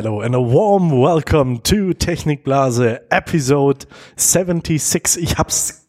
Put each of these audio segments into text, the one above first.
hello and a warm welcome to Technikblase Episode 76. Ich hab's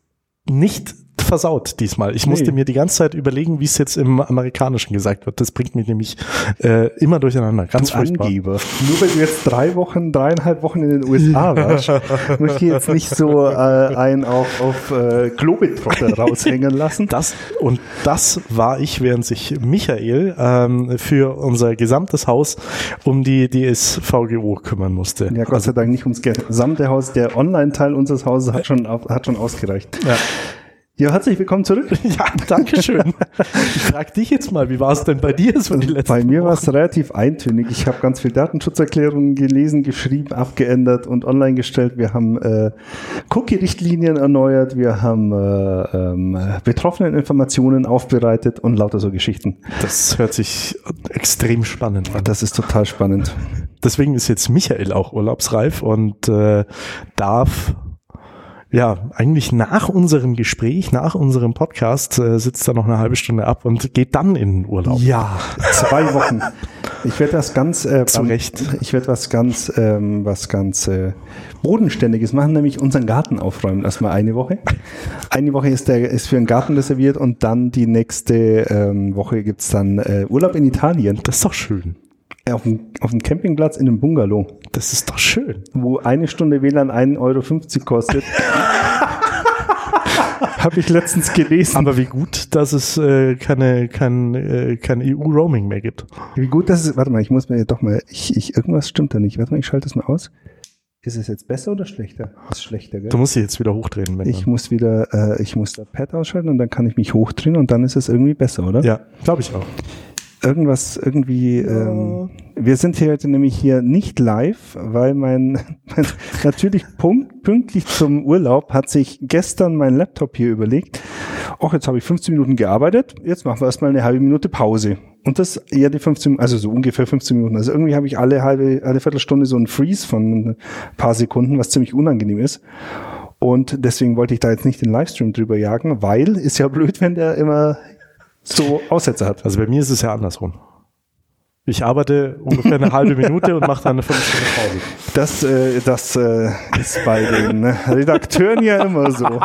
nicht versaut diesmal. Ich musste mir die ganze Zeit überlegen, wie es jetzt im Amerikanischen gesagt wird. Das bringt mich nämlich äh, immer durcheinander. Ganz Du furchtbar. Angeber. Nur weil du jetzt drei Wochen, dreieinhalb Wochen in den USA warst, möchte ich jetzt nicht so äh, einen auf, auf äh, Globetrotter raushängen lassen. Das und das war ich, während sich Michael ähm, für unser gesamtes Haus um die DSVGO kümmern musste. Ja, Gott sei Dank nicht ums gesamte Haus. Der Online-Teil unseres Hauses hat schon, auf, hat schon ausgereicht. Ja. Ja, herzlich willkommen zurück. Ja, danke schön. Ich frage dich jetzt mal, wie war es denn bei dir so die letzten Bei mir war es relativ eintönig. Ich habe ganz viel Datenschutzerklärungen gelesen, geschrieben, abgeändert und online gestellt. Wir haben äh, Cookie-Richtlinien erneuert, wir haben äh, ähm, betroffenen Informationen aufbereitet und lauter so Geschichten. Das hört sich extrem spannend an. Das ist total spannend. Deswegen ist jetzt Michael auch urlaubsreif und äh, darf ja eigentlich nach unserem Gespräch, nach unserem Podcast äh, sitzt er noch eine halbe Stunde ab und geht dann in den Urlaub. Ja, zwei Wochen. Ich werde das ganz äh, Zu Recht. Ich werde was ganz, ähm, was ganz äh, bodenständiges machen, nämlich unseren Garten aufräumen. Erstmal eine Woche. Eine Woche ist der ist für den Garten reserviert und dann die nächste ähm, Woche gibt's dann äh, Urlaub in Italien Das ist doch schön. Auf dem, auf dem Campingplatz in einem Bungalow, Das ist doch schön. wo eine Stunde WLAN 1,50 Euro kostet. Habe ich letztens gelesen. Aber wie gut, dass es äh, keine, kein, äh, kein EU-Roaming mehr gibt. Wie gut das ist. Warte mal, ich muss mir doch mal. Ich, ich, irgendwas stimmt da nicht. Warte mal, ich schalte das mal aus. Ist es jetzt besser oder schlechter? Ist schlechter, gell? Du musst dich jetzt wieder hochdrehen. Wenn Ich muss wieder, äh, ich muss das Pad ausschalten und dann kann ich mich hochdrehen und dann ist es irgendwie besser, oder? ja, glaube ich auch. Irgendwas, irgendwie, ähm, wir sind hier heute nämlich hier nicht live, weil mein, mein natürlich punkt, pünktlich zum Urlaub hat sich gestern mein Laptop hier überlegt, ach, jetzt habe ich 15 Minuten gearbeitet, jetzt machen wir erstmal eine halbe Minute Pause. Und das eher die 15, also so ungefähr 15 Minuten. Also irgendwie habe ich alle halbe, alle Viertelstunde so einen Freeze von ein paar Sekunden, was ziemlich unangenehm ist. Und deswegen wollte ich da jetzt nicht den Livestream drüber jagen, weil ist ja blöd, wenn der immer so Aussätze hat. Also bei mir ist es ja andersrum. Ich arbeite ungefähr eine halbe Minute und mache dann eine Viertelstunde Pause. Das, äh, das äh, ist bei den Redakteuren ja immer so.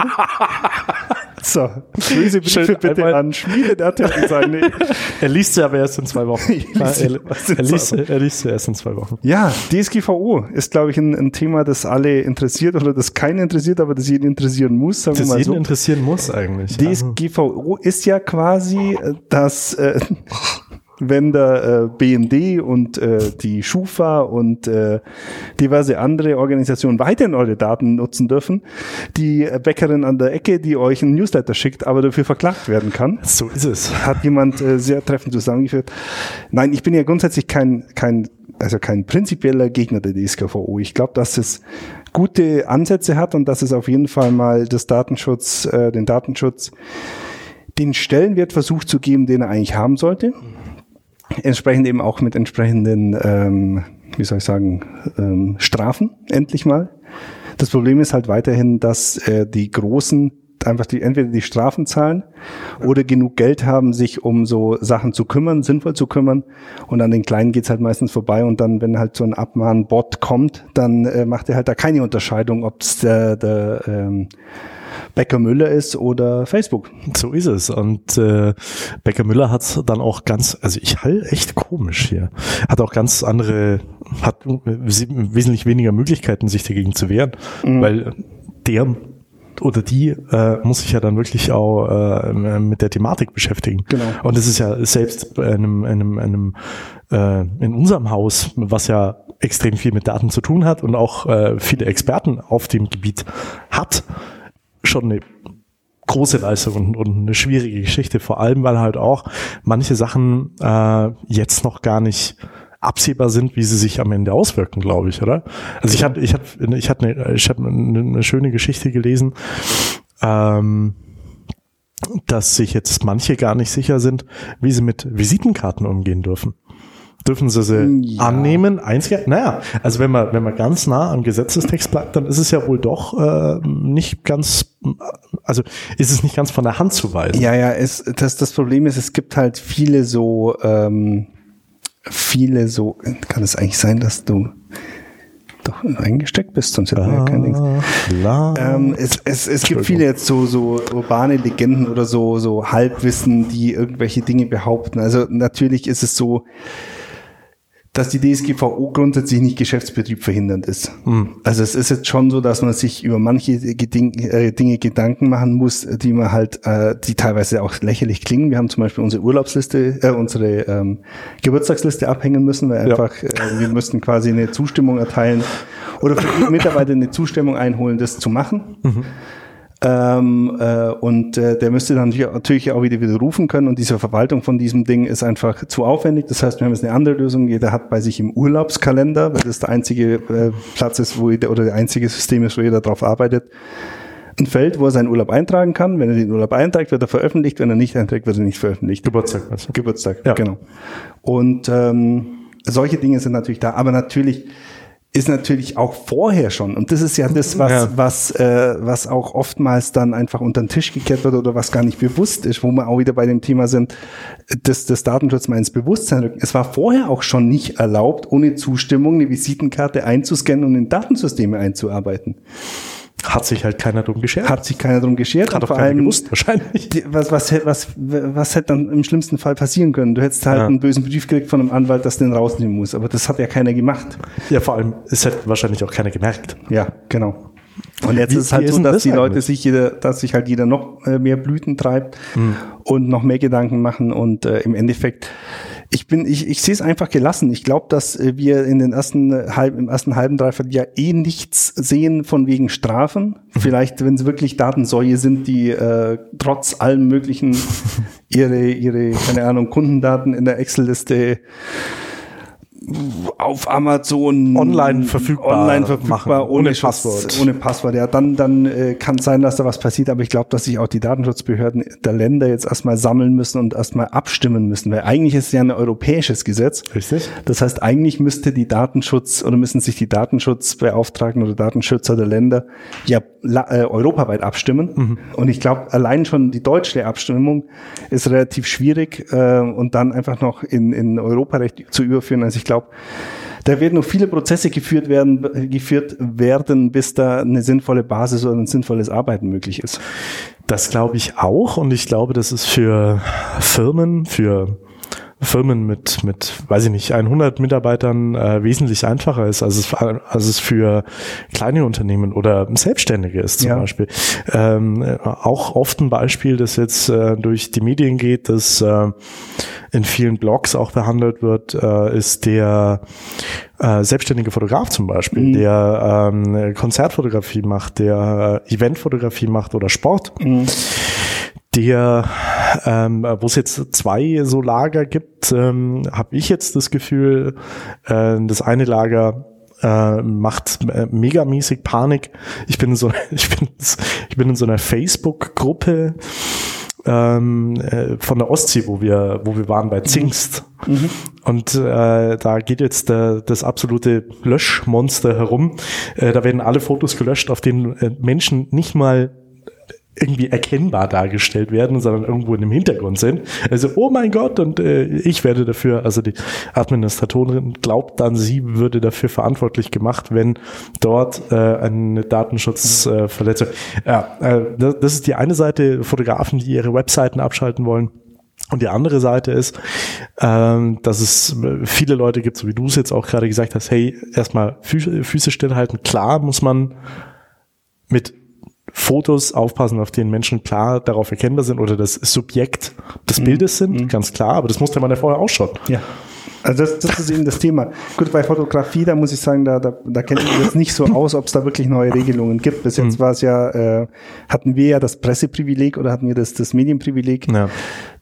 So, böse Briefe Schön, bitte an Schmiede.at und sagen, nee. Er liest sie aber erst in zwei Wochen. Er, er, liest, er liest sie erst in zwei Wochen. Ja, DSGVO ist, glaube ich, ein, ein Thema, das alle interessiert oder das keinen interessiert, aber das jeden interessieren muss, sagen Das wir mal jeden so. interessieren muss eigentlich. DSGVO ist ja quasi äh, das, äh, wenn der äh, BND und äh, die Schufa und äh, diverse andere Organisationen weiterhin eure Daten nutzen dürfen, die Bäckerin an der Ecke, die euch einen Newsletter schickt, aber dafür verklagt werden kann. so ist es. Hat jemand äh, sehr treffend zusammengeführt. Nein, ich bin ja grundsätzlich kein, kein, also kein prinzipieller Gegner der DSGVO. Ich glaube, dass es gute Ansätze hat und dass es auf jeden Fall mal das Datenschutz, äh, den Datenschutz, den Stellenwert versucht zu geben, den er eigentlich haben sollte. Entsprechend eben auch mit entsprechenden, ähm, wie soll ich sagen, ähm, Strafen endlich mal. Das Problem ist halt weiterhin, dass äh, die Großen einfach die entweder die Strafen zahlen oder genug Geld haben, sich um so Sachen zu kümmern, sinnvoll zu kümmern. Und an den Kleinen geht's halt meistens vorbei. Und dann, wenn halt so ein Abmahnbot kommt, dann äh, macht er halt da keine Unterscheidung, ob es der, der ähm, Becker Müller ist oder Facebook. So ist es. Und äh, Becker Müller hat dann auch ganz, also ich halte echt komisch hier, hat auch ganz andere, hat wesentlich weniger Möglichkeiten, sich dagegen zu wehren, weil der oder die äh, muss sich ja dann wirklich auch äh, mit der Thematik beschäftigen. Genau. Und es ist ja selbst einem, einem, einem äh, in unserem Haus, was ja extrem viel mit Daten zu tun hat und auch äh, viele Experten auf dem Gebiet hat, schon eine große Leistung und, und eine schwierige Geschichte, vor allem weil halt auch manche Sachen äh, jetzt noch gar nicht absehbar sind, wie sie sich am Ende auswirken, glaube ich, oder? Also ich hatte, ich hatte, ich hatte, eine, ich habe eine, eine schöne Geschichte gelesen, ähm, dass sich jetzt manche gar nicht sicher sind, wie sie mit Visitenkarten umgehen dürfen. Dürfen sie sie Ja. annehmen, einscannen? Naja, also wenn man, wenn man ganz nah am Gesetzestext bleibt, dann ist es ja wohl doch äh, nicht ganz, also ist es nicht ganz von der Hand zu weisen. Ja, ja, es, das, das Problem ist, es gibt halt viele so, ähm, viele so, kann es eigentlich sein, dass du doch eingesteckt bist, sonst hätten wir ja kein Ding. Ähm, es, es, es gibt viele jetzt so, so urbane Legenden oder so, so Halbwissen, die irgendwelche Dinge behaupten. Also natürlich ist es so, dass die DSGVO grundsätzlich nicht Geschäftsbetrieb verhindernd ist. Mhm. Also es ist jetzt schon so, dass man sich über manche äh, Dinge Gedanken machen muss, die man halt, äh, die teilweise auch lächerlich klingen. Wir haben zum Beispiel unsere Urlaubsliste, äh, unsere ähm, Geburtstagsliste abhängen müssen, weil ja. einfach, äh, wir müssten quasi eine Zustimmung erteilen oder für die Mitarbeiter eine Zustimmung einholen, das zu machen. Mhm. Ähm, äh, und äh, der müsste dann natürlich auch wieder widerrufen können. Und diese Verwaltung von diesem Ding ist einfach zu aufwendig. Das heißt, wir haben jetzt eine andere Lösung. Jeder hat bei sich im Urlaubskalender, weil das der einzige äh, Platz ist, wo jeder, oder der einzige System ist, wo jeder drauf arbeitet, ein Feld, wo er seinen Urlaub eintragen kann. Wenn er den Urlaub einträgt, wird er veröffentlicht. Wenn er nicht einträgt, wird er nicht veröffentlicht. Geburtstag. Also. Geburtstag, ja. genau. Und ähm, solche Dinge sind natürlich da. Aber natürlich ist natürlich auch vorher schon. Und das ist ja das, was, ja. was, äh, was auch oftmals dann einfach unter den Tisch gekehrt wird oder was gar nicht bewusst ist, wo wir auch wieder bei dem Thema sind, dass das Datenschutz mal ins Bewusstsein rückt. Es war vorher auch schon nicht erlaubt, ohne Zustimmung eine Visitenkarte einzuscannen und in Datensysteme einzuarbeiten. Hat sich halt keiner drum geschert. Hat sich keiner drum geschert. Hat auch vor allem gewusst, wahrscheinlich. Die, was, was, was, was hätte dann im schlimmsten Fall passieren können? Du hättest halt ja. einen bösen Brief gekriegt von einem Anwalt, dass du den rausnehmen muss. Aber das hat ja keiner gemacht. Ja, vor allem, es hätte wahrscheinlich auch keiner gemerkt. Ja, genau. Und jetzt wie, ist es halt so, dass die Leute sich jeder, dass sich halt jeder noch äh, mehr Blüten treibt hm. und noch mehr Gedanken machen und äh, im Endeffekt ich bin, ich, ich sehe es einfach gelassen. Ich glaube, dass äh, wir in den ersten halb, im ersten halben Dreivierteljahr eh nichts sehen von wegen Strafen. Mhm. Vielleicht, wenn es wirklich Datensäue sind, die äh, trotz allem möglichen ihre, ihre, keine Ahnung, Kundendaten in der Excel-Liste auf Amazon online verfügbar, online verfügbar machen, ohne, ohne Passwort. Ohne Passwort, ja. Dann, dann äh, kann sein, dass da was passiert, aber ich glaube, dass sich auch die Datenschutzbehörden der Länder jetzt erstmal sammeln müssen und erstmal abstimmen müssen, weil eigentlich ist es ja ein europäisches Gesetz. Richtig. Das heißt, eigentlich müsste die Datenschutz oder müssen sich die Datenschutzbeauftragten oder Datenschützer der Länder ja äh, europaweit abstimmen. Mhm. Und ich glaube, allein schon die deutsche Abstimmung ist relativ schwierig äh, und dann einfach noch in, in Europarecht zu überführen. Also ich glaube, da werden noch viele Prozesse geführt werden, geführt werden, bis da eine sinnvolle Basis oder ein sinnvolles Arbeiten möglich ist. Das glaube ich auch und ich glaube, das ist für Firmen, für Firmen mit, mit, weiß ich nicht, 100 Mitarbeitern äh, wesentlich einfacher ist, als es, als es für kleine Unternehmen oder Selbstständige ist zum ja. Beispiel. Ähm, auch oft ein Beispiel, das jetzt äh, durch die Medien geht, das äh, in vielen Blogs auch behandelt wird, äh, ist der äh, selbstständige Fotograf zum Beispiel, mhm. der ähm, Konzertfotografie macht, der äh, Eventfotografie macht oder Sport. Mhm der, ähm, wo es jetzt zwei so Lager gibt, ähm, habe ich jetzt das Gefühl, äh, das eine Lager äh, macht äh, megamäßig Panik. Ich bin in so, ich bin, ich bin in so einer Facebook-Gruppe ähm, äh, von der Ostsee, wo wir, wo wir waren bei Zingst. Mhm. Und äh, da geht jetzt der, das absolute Löschmonster herum. Äh, da werden alle Fotos gelöscht, auf denen äh, Menschen nicht mal irgendwie erkennbar dargestellt werden, sondern irgendwo in dem Hintergrund sind. Also, oh mein Gott, und äh, ich werde dafür, also die Administratorin glaubt dann, sie würde dafür verantwortlich gemacht, wenn dort äh, eine Datenschutzverletzung. Äh, ja, äh, das, das ist die eine Seite, Fotografen, die ihre Webseiten abschalten wollen. Und die andere Seite ist, ähm, dass es viele Leute gibt, so wie du es jetzt auch gerade gesagt hast, hey, erstmal Füße stillhalten. Klar muss man mit Fotos aufpassen, auf denen Menschen klar darauf erkennbar sind oder das Subjekt des mhm. Bildes sind, mhm. ganz klar, aber das musste man ja vorher auch schon. Ja. Also das, das ist eben das Thema. Gut, bei Fotografie, da muss ich sagen, da, da, da kennt ich jetzt nicht so aus, ob es da wirklich neue Regelungen gibt. Bis jetzt mhm. war es ja, äh, hatten wir ja das Presseprivileg oder hatten wir das, das Medienprivileg, ja.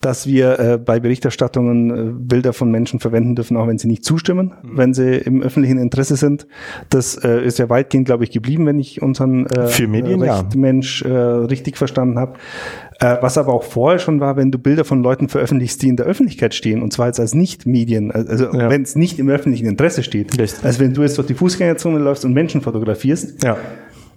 dass wir äh, bei Berichterstattungen äh, Bilder von Menschen verwenden dürfen, auch wenn sie nicht zustimmen, mhm. wenn sie im öffentlichen Interesse sind. Das äh, ist ja weitgehend, glaube ich, geblieben, wenn ich unseren äh, Für Medien, Recht, ja. Mensch äh, richtig verstanden habe. Äh, was aber auch vorher schon war, wenn du Bilder von Leuten veröffentlichst, die in der Öffentlichkeit stehen, und zwar jetzt als Nicht-Medien, also ja. wenn es nicht im öffentlichen Interesse steht. Richtig. Also wenn du jetzt durch die Fußgängerzone läufst und Menschen fotografierst, ja.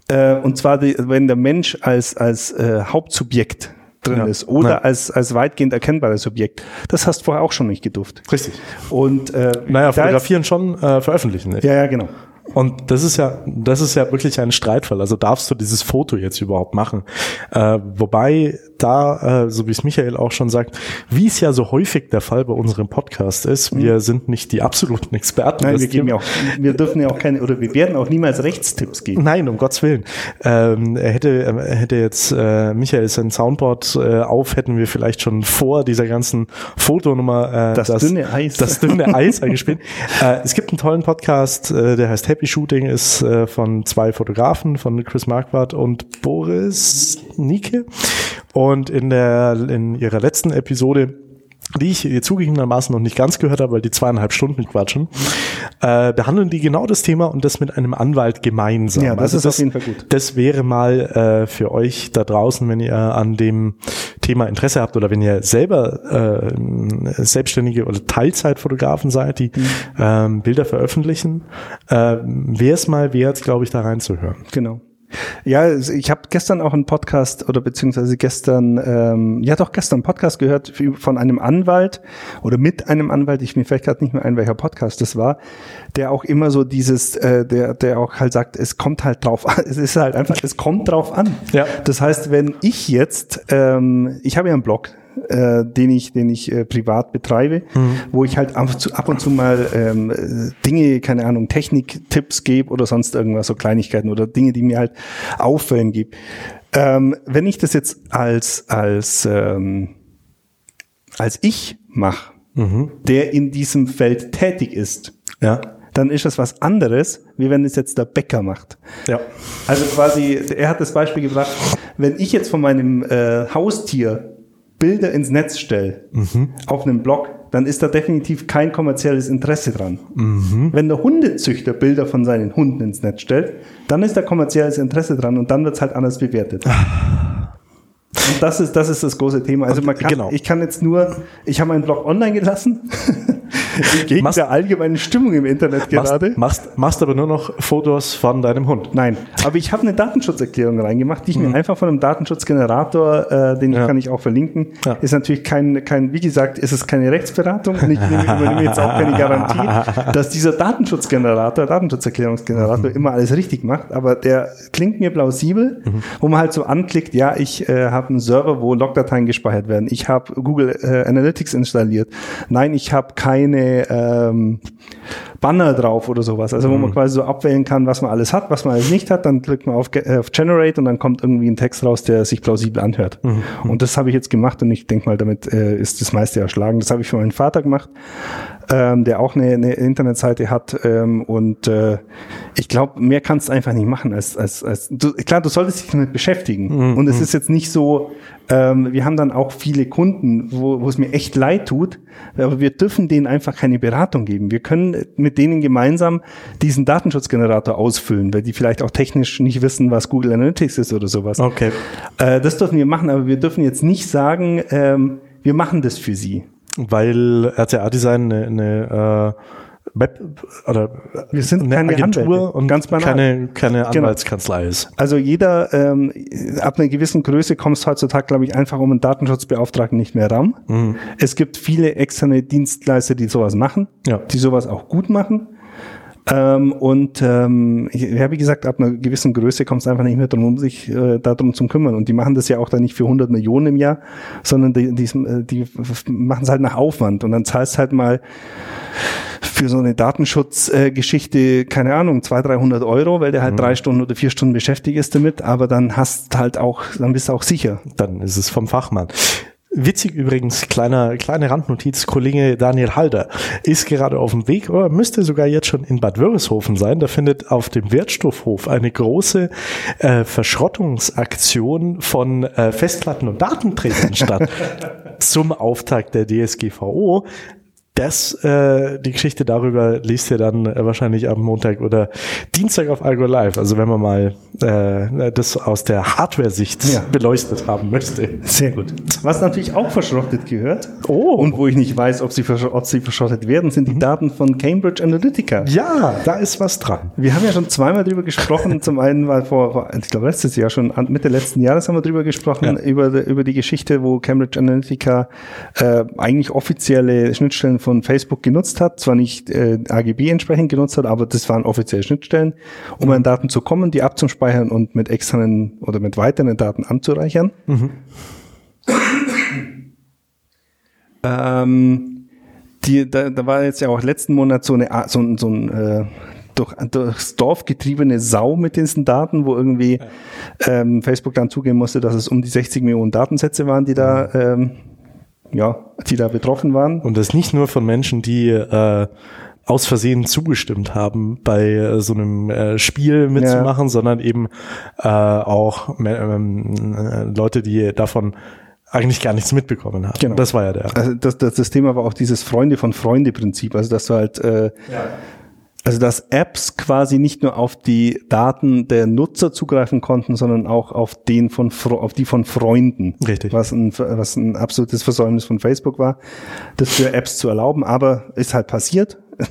äh, und zwar die, wenn der Mensch als, als äh, Hauptsubjekt drin Ja. ist oder Ja. als, als weitgehend erkennbares Objekt. Das hast du vorher auch schon nicht gedurft. Richtig. Und äh, Naja, fotografieren schon, äh, veröffentlichen nicht. Ja, ja, genau. Und das ist ja, das ist ja wirklich ein Streitfall. Also darfst du dieses Foto jetzt überhaupt machen? Äh, wobei da, äh, so wie es Michael auch schon sagt, wie es ja so häufig der Fall bei unserem Podcast ist, wir sind nicht die absoluten Experten. Nein, Das wir geben ja auch, wir dürfen ja auch keine, oder wir werden auch niemals Rechtstipps geben. Nein, um Gottes Willen. Ähm, er hätte, er hätte jetzt äh, Michael sein Soundboard äh, auf, hätten wir vielleicht schon vor dieser ganzen Fotonummer äh, Das dünne Eis. Das dünne Eis eingespielt. äh, es gibt einen tollen Podcast, äh, der heißt Happy Shooting, ist äh, von zwei Fotografen, von Chris Marquardt und Boris Nike. Und in der in ihrer letzten Episode die ich zugegebenermaßen noch nicht ganz gehört habe, weil die zweieinhalb Stunden quatschen, äh, behandeln die genau das Thema und das mit einem Anwalt gemeinsam. Ja, das ist auf jeden Fall gut. Das wäre mal äh, für euch da draußen, wenn ihr an dem Thema Interesse habt oder wenn ihr selber äh, selbstständige oder Teilzeitfotografen seid, die Mhm. ähm, Bilder veröffentlichen, äh, wäre es mal wert, glaube ich, da reinzuhören. Genau. Ja, ich habe gestern auch einen Podcast oder beziehungsweise gestern, ähm, ja doch gestern einen Podcast gehört von einem Anwalt oder mit einem Anwalt, ich mir fällt gerade nicht mehr ein, welcher Podcast das war, der auch immer so dieses, äh, der, der auch halt sagt, es kommt halt drauf an, es ist halt einfach, es kommt drauf an. Ja. Das heißt, wenn ich jetzt, ähm, ich habe ja einen Blog, äh, den ich, den ich äh, privat betreibe, wo ich halt ab und zu, ab und zu mal ähm, äh, Dinge, keine Ahnung, Techniktipps gebe oder sonst irgendwas, so Kleinigkeiten oder Dinge, die mir halt auffallen gebe. Ähm, wenn ich das jetzt als als ähm, als ich mache, der in diesem Feld tätig ist, Ja. dann ist das was anderes, wie wenn es jetzt der Bäcker macht. Ja. Also quasi, er hat das Beispiel gebracht, wenn ich jetzt von meinem äh, Haustier Bilder ins Netz stelle, auf einem Blog, dann ist da definitiv kein kommerzielles Interesse dran. Wenn der Hundezüchter Bilder von seinen Hunden ins Netz stellt, dann ist da kommerzielles Interesse dran und dann wird's halt anders bewertet. Und das ist, das ist das große Thema. Also man kann, Genau. ich kann jetzt nur, ich habe meinen Blog online gelassen, gegen Machst- der allgemeinen Stimmung im Internet gerade. Machst, machst, machst aber nur noch Fotos von deinem Hund. Nein, aber ich habe eine Datenschutzerklärung reingemacht, die ich mir einfach von einem Datenschutzgenerator, äh, den Ja. kann ich auch verlinken. Ja. Ist natürlich kein, kein, wie gesagt, ist es keine Rechtsberatung und ich nehme, übernehme jetzt auch keine Garantie, dass dieser Datenschutzgenerator, Datenschutzerklärungsgenerator immer alles richtig macht, aber der klingt mir plausibel, wo man halt so anklickt, ja, ich äh, habe einen Server, wo Logdateien gespeichert werden. Ich habe Google äh, Analytics installiert. Nein, ich habe keine ähm, Banner drauf oder sowas. Also wo man quasi so abwählen kann, was man alles hat, was man alles nicht hat. Dann klickt man auf, äh, auf Generate und dann kommt irgendwie ein Text raus, der sich plausibel anhört. Und das habe ich jetzt gemacht und ich denke mal, damit äh, ist das meiste erschlagen. Das habe ich für meinen Vater gemacht, ähm, der auch eine, eine Internetseite hat. Ähm, und äh, ich glaube, mehr kannst du einfach nicht machen als, als, als du, klar, du solltest dich damit beschäftigen. Und es ist jetzt nicht so, ähm, wir haben dann auch viele Kunden, wo, wo es mir echt leid tut, aber wir dürfen denen einfach keine Beratung geben. Wir können mit denen gemeinsam diesen Datenschutzgenerator ausfüllen, weil die vielleicht auch technisch nicht wissen, was Google Analytics ist oder sowas. Okay. Äh, das dürfen wir machen, aber wir dürfen jetzt nicht sagen, ähm, wir machen das für sie. Weil RCA Design eine, eine äh, Web oder Wir sind eine keine Agentur Anwälte, und ganz banal. keine, keine Genau. Anwaltskanzlei ist. Also jeder, ähm, ab einer gewissen Größe kommst heutzutage, glaube ich, einfach um einen Datenschutzbeauftragten nicht mehr ran. Es gibt viele externe Dienstleister, die sowas machen, Ja. die sowas auch gut machen. Ähm, und ähm, ich, ja, wie gesagt, ab einer gewissen Größe kommt es einfach nicht mehr drum, um sich äh, darum zu kümmern. Und die machen das ja auch dann nicht für 100 Millionen im Jahr, sondern die, die, äh, die machen es halt nach Aufwand. Und dann zahlst halt mal für so eine Datenschutzgeschichte, keine Ahnung, 200, 300 Euro, weil der halt drei Stunden oder vier Stunden beschäftigt ist damit, aber dann hast halt auch, dann bist du auch sicher. Dann ist es vom Fachmann. Witzig übrigens, kleiner, kleine Randnotiz, Kollege Daniel Halder ist gerade auf dem Weg, oder müsste sogar jetzt schon in Bad Wörishofen sein. Da findet auf dem Wertstoffhof eine große äh, Verschrottungsaktion von äh, Festplatten und Datenträgern statt zum Auftakt der DSGVO. Das, äh, die Geschichte darüber liest ihr dann äh, wahrscheinlich am Montag oder Dienstag auf Algo Live. Also wenn man mal äh, das aus der Hardware-Sicht Ja. beleuchtet haben möchte. Sehr gut. Was natürlich auch verschrottet gehört Oh. und wo ich nicht weiß, ob sie, ob sie verschrottet werden, sind die Daten von Cambridge Analytica. Ja, da ist was dran. Wir haben ja schon zweimal drüber gesprochen. Zum einen, weil vor, vor ich glaube letztes Jahr schon, Mitte letzten Jahres haben wir drüber gesprochen, Ja. über, die- über die Geschichte, wo Cambridge Analytica äh, eigentlich offizielle Schnittstellen von Facebook genutzt hat. Zwar nicht äh, AGB entsprechend genutzt hat, aber das waren offizielle Schnittstellen, um an Daten zu kommen, die abzuspeichern und mit externen oder mit weiteren Daten anzureichern. Ähm, die, da, da war jetzt ja auch letzten Monat so, eine, so, ein- so ein äh, durch, durchs Dorf getriebene Sau mit diesen Daten, wo irgendwie ähm, Facebook dann zugeben musste, dass es um die 60 Millionen Datensätze waren, die da, ähm, ja, die da betroffen waren. Und das nicht nur von Menschen, die äh, aus Versehen zugestimmt haben, bei äh, so einem äh, Spiel mitzumachen, sondern eben äh, auch äh, ähm, äh, Leute, die davon eigentlich gar nichts mitbekommen haben. Genau. Das war ja der. Also das, das, das Thema war auch dieses Freunde von Freunde Prinzip, also dass du halt äh, Also dass Apps quasi nicht nur auf die Daten der Nutzer zugreifen konnten, sondern auch auf den von auf die von Freunden. Richtig. Was ein, was ein absolutes Versäumnis von Facebook war, das für Apps zu erlauben, aber ist halt passiert.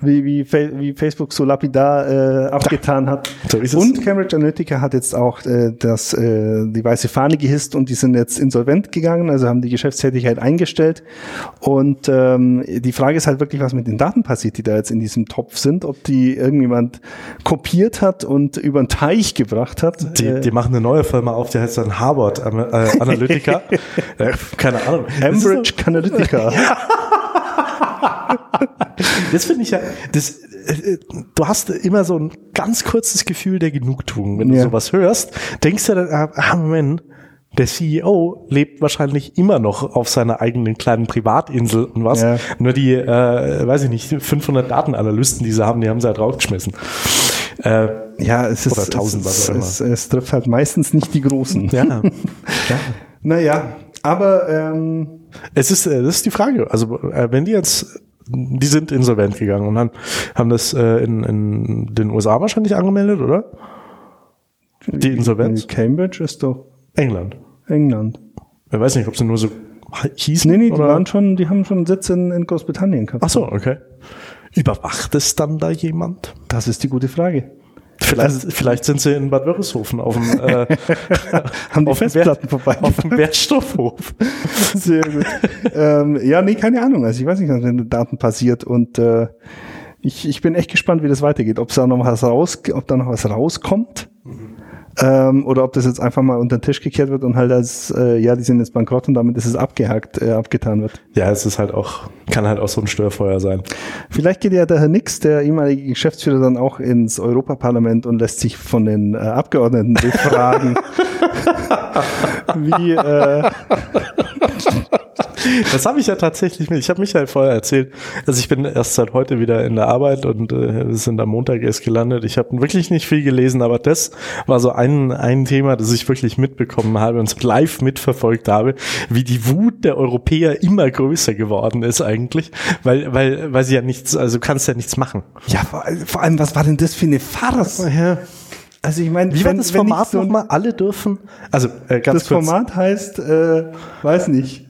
Wie, wie, wie Facebook so lapidar äh, abgetan hat. So ist es. und Cambridge Analytica hat jetzt auch äh, das, äh, die weiße Fahne gehisst und die sind jetzt insolvent gegangen, also haben die Geschäftstätigkeit eingestellt. Und ähm, die Frage ist halt wirklich, was mit den Daten passiert, die da jetzt in diesem Topf sind, ob die irgendjemand kopiert hat und über den Teich gebracht hat. Die, Äh, die machen eine neue Firma auf, die heißt dann Harvard äh, Analytica. äh, keine Ahnung. Cambridge Analytica. Das finde ich ja, das, äh, äh, du hast immer so ein ganz kurzes Gefühl der Genugtuung, wenn du Ja. sowas hörst. Denkst du dann, ah, ah, Moment, der CEO lebt wahrscheinlich immer noch auf seiner eigenen kleinen Privatinsel und was. Ja. Nur die, äh, weiß ich nicht, 500 Datenanalysten, die sie haben, die haben sie halt rausgeschmissen. Äh, Ja, es ist, Oder 1000, was es, auch immer. es, es trifft halt meistens nicht die Großen. ja. ja. Naja, aber ähm, Es ist, äh, das ist die Frage. Also, äh, wenn die jetzt, die sind insolvent gegangen und haben, haben das äh, in, in den USA wahrscheinlich angemeldet, oder? Die Insolvenz? Cambridge ist doch England. England. Ich weiß nicht, ob sie nur so hießen. Nee, nee, die oder? waren schon, die haben schon Sitz in, in Großbritannien gehabt. Ach so, okay. Überwacht es dann da jemand? Das ist die gute Frage. Vielleicht, vielleicht sind sie in Bad Wörishofen auf dem, äh, Haben die auf Festplatten vorbei? auf dem Wertstoffhof. Sehr gut. ähm, ja, nee, keine Ahnung. Also ich weiß nicht, was mit den Daten passiert und äh, ich, ich bin echt gespannt, wie das weitergeht. Ob da noch was raus, ob da noch was rauskommt. Ähm, oder ob das jetzt einfach mal unter den Tisch gekehrt wird und halt als, äh, ja, die sind jetzt bankrott und damit ist es abgehakt, äh, abgetan wird. Ja, es ist halt auch, kann halt auch so ein Störfeuer sein. Vielleicht geht ja der Herr Nix, der ehemalige Geschäftsführer, dann auch ins Europaparlament und lässt sich von den äh, Abgeordneten befragen, wie, äh, Das habe ich ja tatsächlich mit. Ich habe Michael vorher erzählt. Also ich bin erst seit heute wieder in der Arbeit und äh, wir sind am Montag erst gelandet. Ich habe wirklich nicht viel gelesen, aber das war so ein, ein Thema, das ich wirklich mitbekommen habe und live mitverfolgt habe, wie die Wut der Europäer immer größer geworden ist eigentlich, weil, weil, weil sie ja nichts, also du kannst ja nichts machen. ja, vor, vor allem, was war denn das für eine Farce? Ja. Also ich meine, Wie war wenn- das Format so- nochmal? Alle dürfen, also äh, ganz Das kurz. Format heißt, äh, weiß nicht.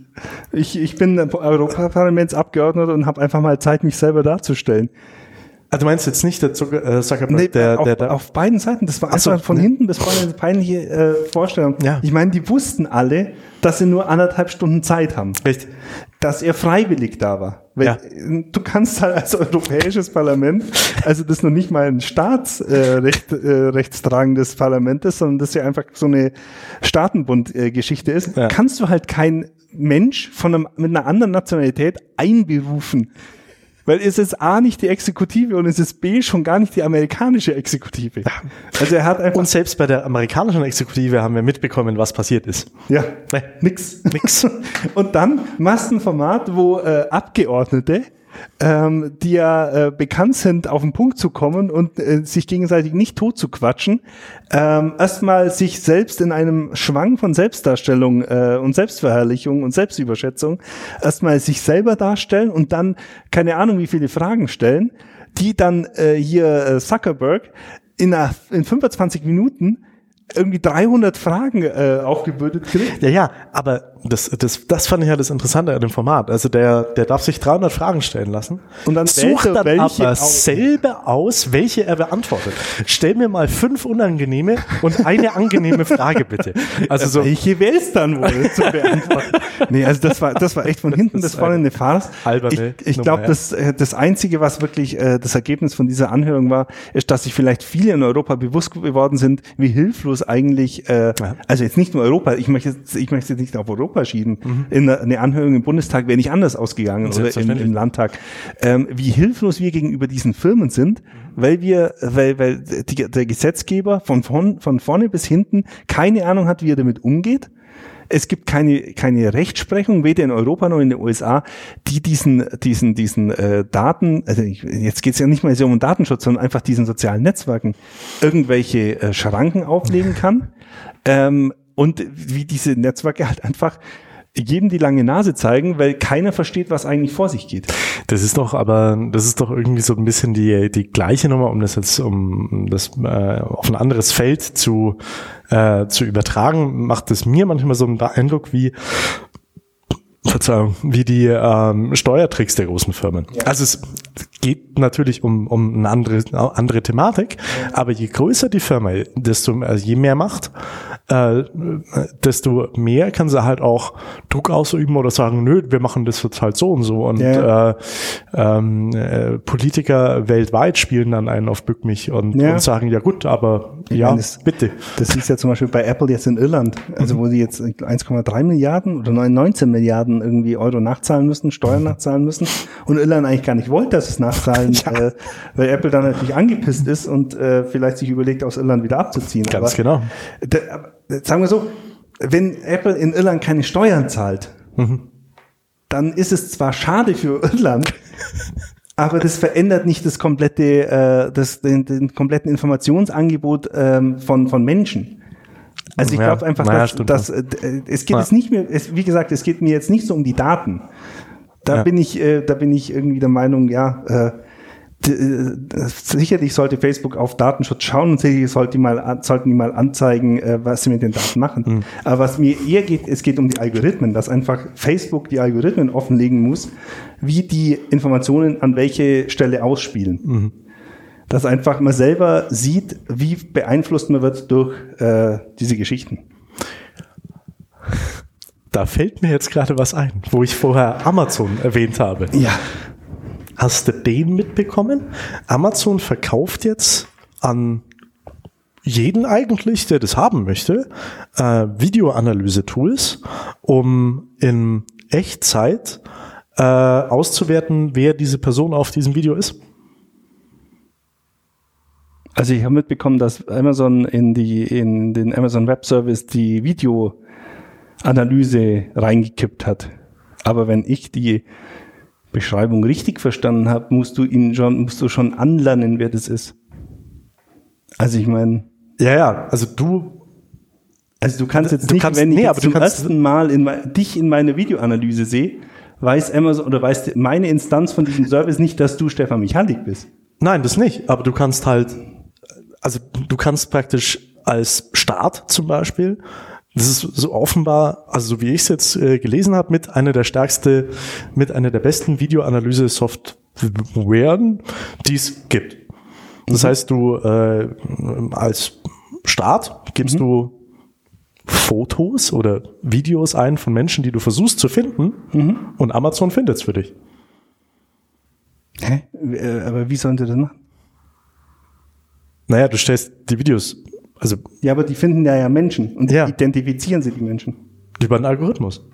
Ich, ich bin Europaparlamentsabgeordneter und habe einfach mal Zeit, mich selber darzustellen. Also du meinst jetzt nicht der Zucker, äh, Zuckerberg, Nee, der, auf, der, der, auf beiden Seiten. Das war Ach so, einfach von ne. hinten bis vorne eine peinliche äh, Vorstellung. Ja. Ich meine, die wussten alle, dass sie nur anderthalb Stunden Zeit haben. Richtig. Dass er freiwillig da war. Weil Ja. äh, Du kannst halt als Europäisches Parlament, also das noch nicht mal ein staatsrecht, äh, äh, rechtstragendes Parlament ist, sondern das ja einfach so eine Staatenbund-Geschichte ist, Ja. kannst du halt kein Mensch von einem, mit einer anderen Nationalität einberufen. Weil es ist A nicht die Exekutive und es ist B schon gar nicht die amerikanische Exekutive. Also er hat einfach, Und selbst bei der amerikanischen Exekutive haben wir mitbekommen, was passiert ist. ja, Nee. nix. Nix. Und dann machst du ein Format, wo äh, Abgeordnete ähm, die ja äh, bekannt sind, auf den Punkt zu kommen und äh, sich gegenseitig nicht tot zu quatschen, ähm, erstmal sich selbst in einem Schwang von Selbstdarstellung äh, und Selbstverherrlichung und Selbstüberschätzung erstmal sich selber darstellen und dann keine Ahnung wie viele Fragen stellen, die dann äh, hier äh, Zuckerberg in, einer, in 25 Minuten irgendwie 300 Fragen äh, aufgebürdet kriegt. Ja, ja, aber das, das, das fand ich ja das Interessante an dem Format. Also der, der darf sich 300 Fragen stellen lassen Und dann sucht er dann aber aus. selber aus, welche er beantwortet. Stell mir mal fünf unangenehme und eine angenehme Frage bitte. Also so, Welche wählst dann wohl zu beantworten? nee, also das war, das war echt von hinten bis vorne eine Farce. alberne Ich, ich glaube, das, äh, das Einzige, was wirklich äh, das Ergebnis von dieser Anhörung war, ist, dass sich vielleicht viele in Europa bewusst geworden sind, wie hilflos eigentlich, äh, Ja. also jetzt nicht nur Europa, ich möchte jetzt, ich möchte jetzt nicht auf Europa schieben. Mhm. In einer, eine Anhörung im Bundestag wäre nicht anders ausgegangen oder im, im Landtag. Ähm, wie hilflos wir gegenüber diesen Firmen sind, weil wir, weil, weil die, der Gesetzgeber von, von, von vorne bis hinten keine Ahnung hat, wie er damit umgeht. Es gibt keine, keine Rechtsprechung, weder in Europa noch in den USA, die diesen, diesen, diesen äh, Daten, also ich, jetzt geht es ja nicht mal so um Datenschutz, sondern einfach diesen sozialen Netzwerken irgendwelche äh, Schranken auflegen kann. Ähm, und wie diese Netzwerke halt einfach jedem die lange Nase zeigen, weil keiner versteht, was eigentlich vor sich geht. Das ist doch aber, das ist doch irgendwie so ein bisschen die, die gleiche Nummer, um das jetzt, um das äh, auf ein anderes Feld zu, äh, zu übertragen, macht es mir manchmal so einen Eindruck wie, Verzeihung, wie die ähm, Steuertricks der großen Firmen. Also es geht natürlich um, um eine andere, andere Thematik, aber je größer die Firma, desto also je mehr Macht, äh, desto mehr kann sie halt auch Druck ausüben oder sagen, nö, wir machen das jetzt halt so und so. Und Ja. äh, ähm, äh, Politiker weltweit spielen dann einen auf Bück mich und, Ja. und sagen, ja gut, aber ja, meine, das- bitte. Das ist ja zum Beispiel bei Apple jetzt in Irland, also wo sie jetzt 1,3 Milliarden oder 19 Milliarden irgendwie Euro nachzahlen müssen, Steuern nachzahlen müssen und Irland eigentlich gar nicht wollte, dass es nachzahlen, äh, weil Apple dann natürlich angepisst ist und äh, vielleicht sich überlegt, aus Irland wieder abzuziehen. Ganz Aber genau. da, sagen wir so, wenn Apple in Irland keine Steuern zahlt, dann ist es zwar schade für Irland, aber das verändert nicht das komplette, äh, das, den, den kompletten Informationsangebot ähm, von, von Menschen. Also ich Ja, glaube einfach, naja, dass, dass äh, es geht Ja. jetzt nicht mehr, es, wie gesagt, es geht mir jetzt nicht so um die Daten. Da Ja. bin ich, äh, da bin ich irgendwie der Meinung, ja, äh, äh, sicherlich sollte Facebook auf Datenschutz schauen und sicherlich sollte die mal, sollten die mal anzeigen, äh, was sie mit den Daten machen. Mhm. Aber was mir eher geht, es geht um die Algorithmen, dass einfach Facebook die Algorithmen offenlegen muss, wie die Informationen an welche Stelle ausspielen. Mhm. Dass einfach man selber sieht, wie beeinflusst man wird durch äh, diese Geschichten. Da fällt mir jetzt gerade was ein, wo ich vorher Amazon erwähnt habe. Ja. Hast du den mitbekommen? Amazon verkauft jetzt an jeden eigentlich, der das haben möchte, äh, Videoanalyse-Tools, um in Echtzeit äh, auszuwerten, wer diese Person auf diesem Video ist. Also ich habe mitbekommen, dass Amazon in die in den Amazon Web Service die Videoanalyse reingekippt hat. Aber wenn ich die Beschreibung richtig verstanden habe, musst du ihn schon musst du schon anlernen, wer das ist. Also ich meine, Ja, ja, also du, also du kannst jetzt Du nicht, kannst- wenn ich nee, du zum ersten Mal in, dich in meine Videoanalyse sehe, weiß Amazon oder weiß meine Instanz von diesem Service nicht, dass du Stefan Michalik bist. nein, das nicht, aber du kannst halt, also du kannst praktisch als Staat zum Beispiel, das ist so offenbar, also so wie ich es jetzt äh, gelesen habe, mit einer der stärkste, mit einer der besten Videoanalyse-Softwaren, die es gibt. Das heißt, du äh, als Staat gibst du Fotos oder Videos ein von Menschen, die du versuchst zu finden, und Amazon findet es für dich. Hä? Äh, Aber wie sollen sie das machen? Naja, du stellst die Videos, also Ja, aber die finden ja ja Menschen und Ja. identifizieren sie die Menschen. über einen Algorithmus.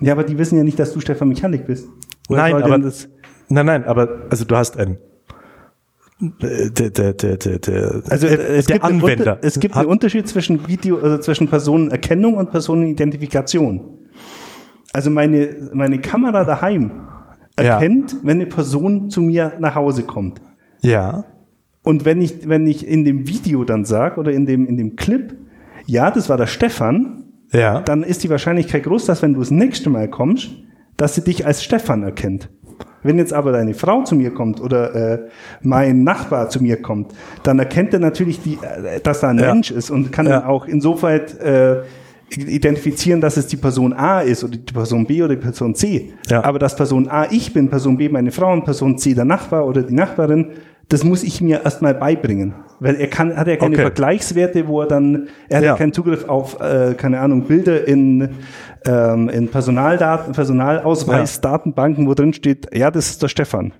Ja, aber die wissen ja nicht, dass du Stefan Michalik bist. Woher Nein, aber das, nein, nein, aber also du hast einen der, der, der, der, also äh, es der gibt einen Anwender. Unter, es gibt einen Unterschied zwischen Video, also zwischen Personenerkennung und Personenidentifikation. Also meine meine Kamera daheim Ja. erkennt, wenn eine Person zu mir nach Hause kommt. Ja. Und wenn ich, wenn ich in dem Video dann sage oder in dem, in dem Clip, ja, das war der Stefan, Ja. dann ist die Wahrscheinlichkeit groß, dass wenn du das nächste Mal kommst, dass sie dich als Stefan erkennt. Wenn jetzt aber deine Frau zu mir kommt oder äh, mein Nachbar zu mir kommt, dann erkennt er natürlich, die, äh, dass da ein Ja. Mensch ist und kann Ja. dann auch insofern äh, identifizieren, dass es die Person A ist oder die Person B oder die Person C. Ja. Aber dass Person A ich bin, Person B meine Frau und Person C der Nachbar oder die Nachbarin, das muss ich mir erstmal beibringen. Weil er kann, hat ja keine Okay. Vergleichswerte, wo er dann, er hat ja, Ja. keinen Zugriff auf, äh, keine Ahnung, Bilder in, ähm, in Personaldaten, Personalausweisdatenbanken, wo drin steht, ja, das ist der Stefan.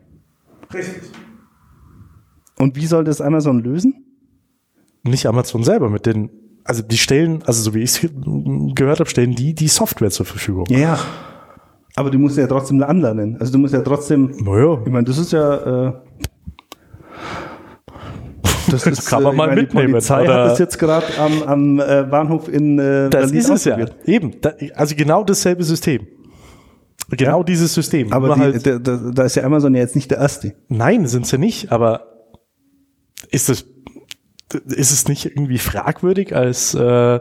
Und wie soll das Amazon lösen? Nicht Amazon selber mit den, also die stellen, also so wie ich es gehört habe, stellen die die Software zur Verfügung. Ja. Aber du musst ja trotzdem anlernen. Also du musst ja trotzdem, Naja. ich meine, das ist ja, äh, das ist, kann man äh, mal meine, mitnehmen, Die Polizei oder- hat das jetzt gerade am, am äh, Bahnhof in äh, Das Berlin ist es ja. Eben. Da, also genau dasselbe System. Genau Ja. dieses System. Aber die, halt, da, da, ist ja Amazon ja jetzt nicht der Erste. nein, sind sie nicht, aber ist das, ist es nicht irgendwie fragwürdig als, äh,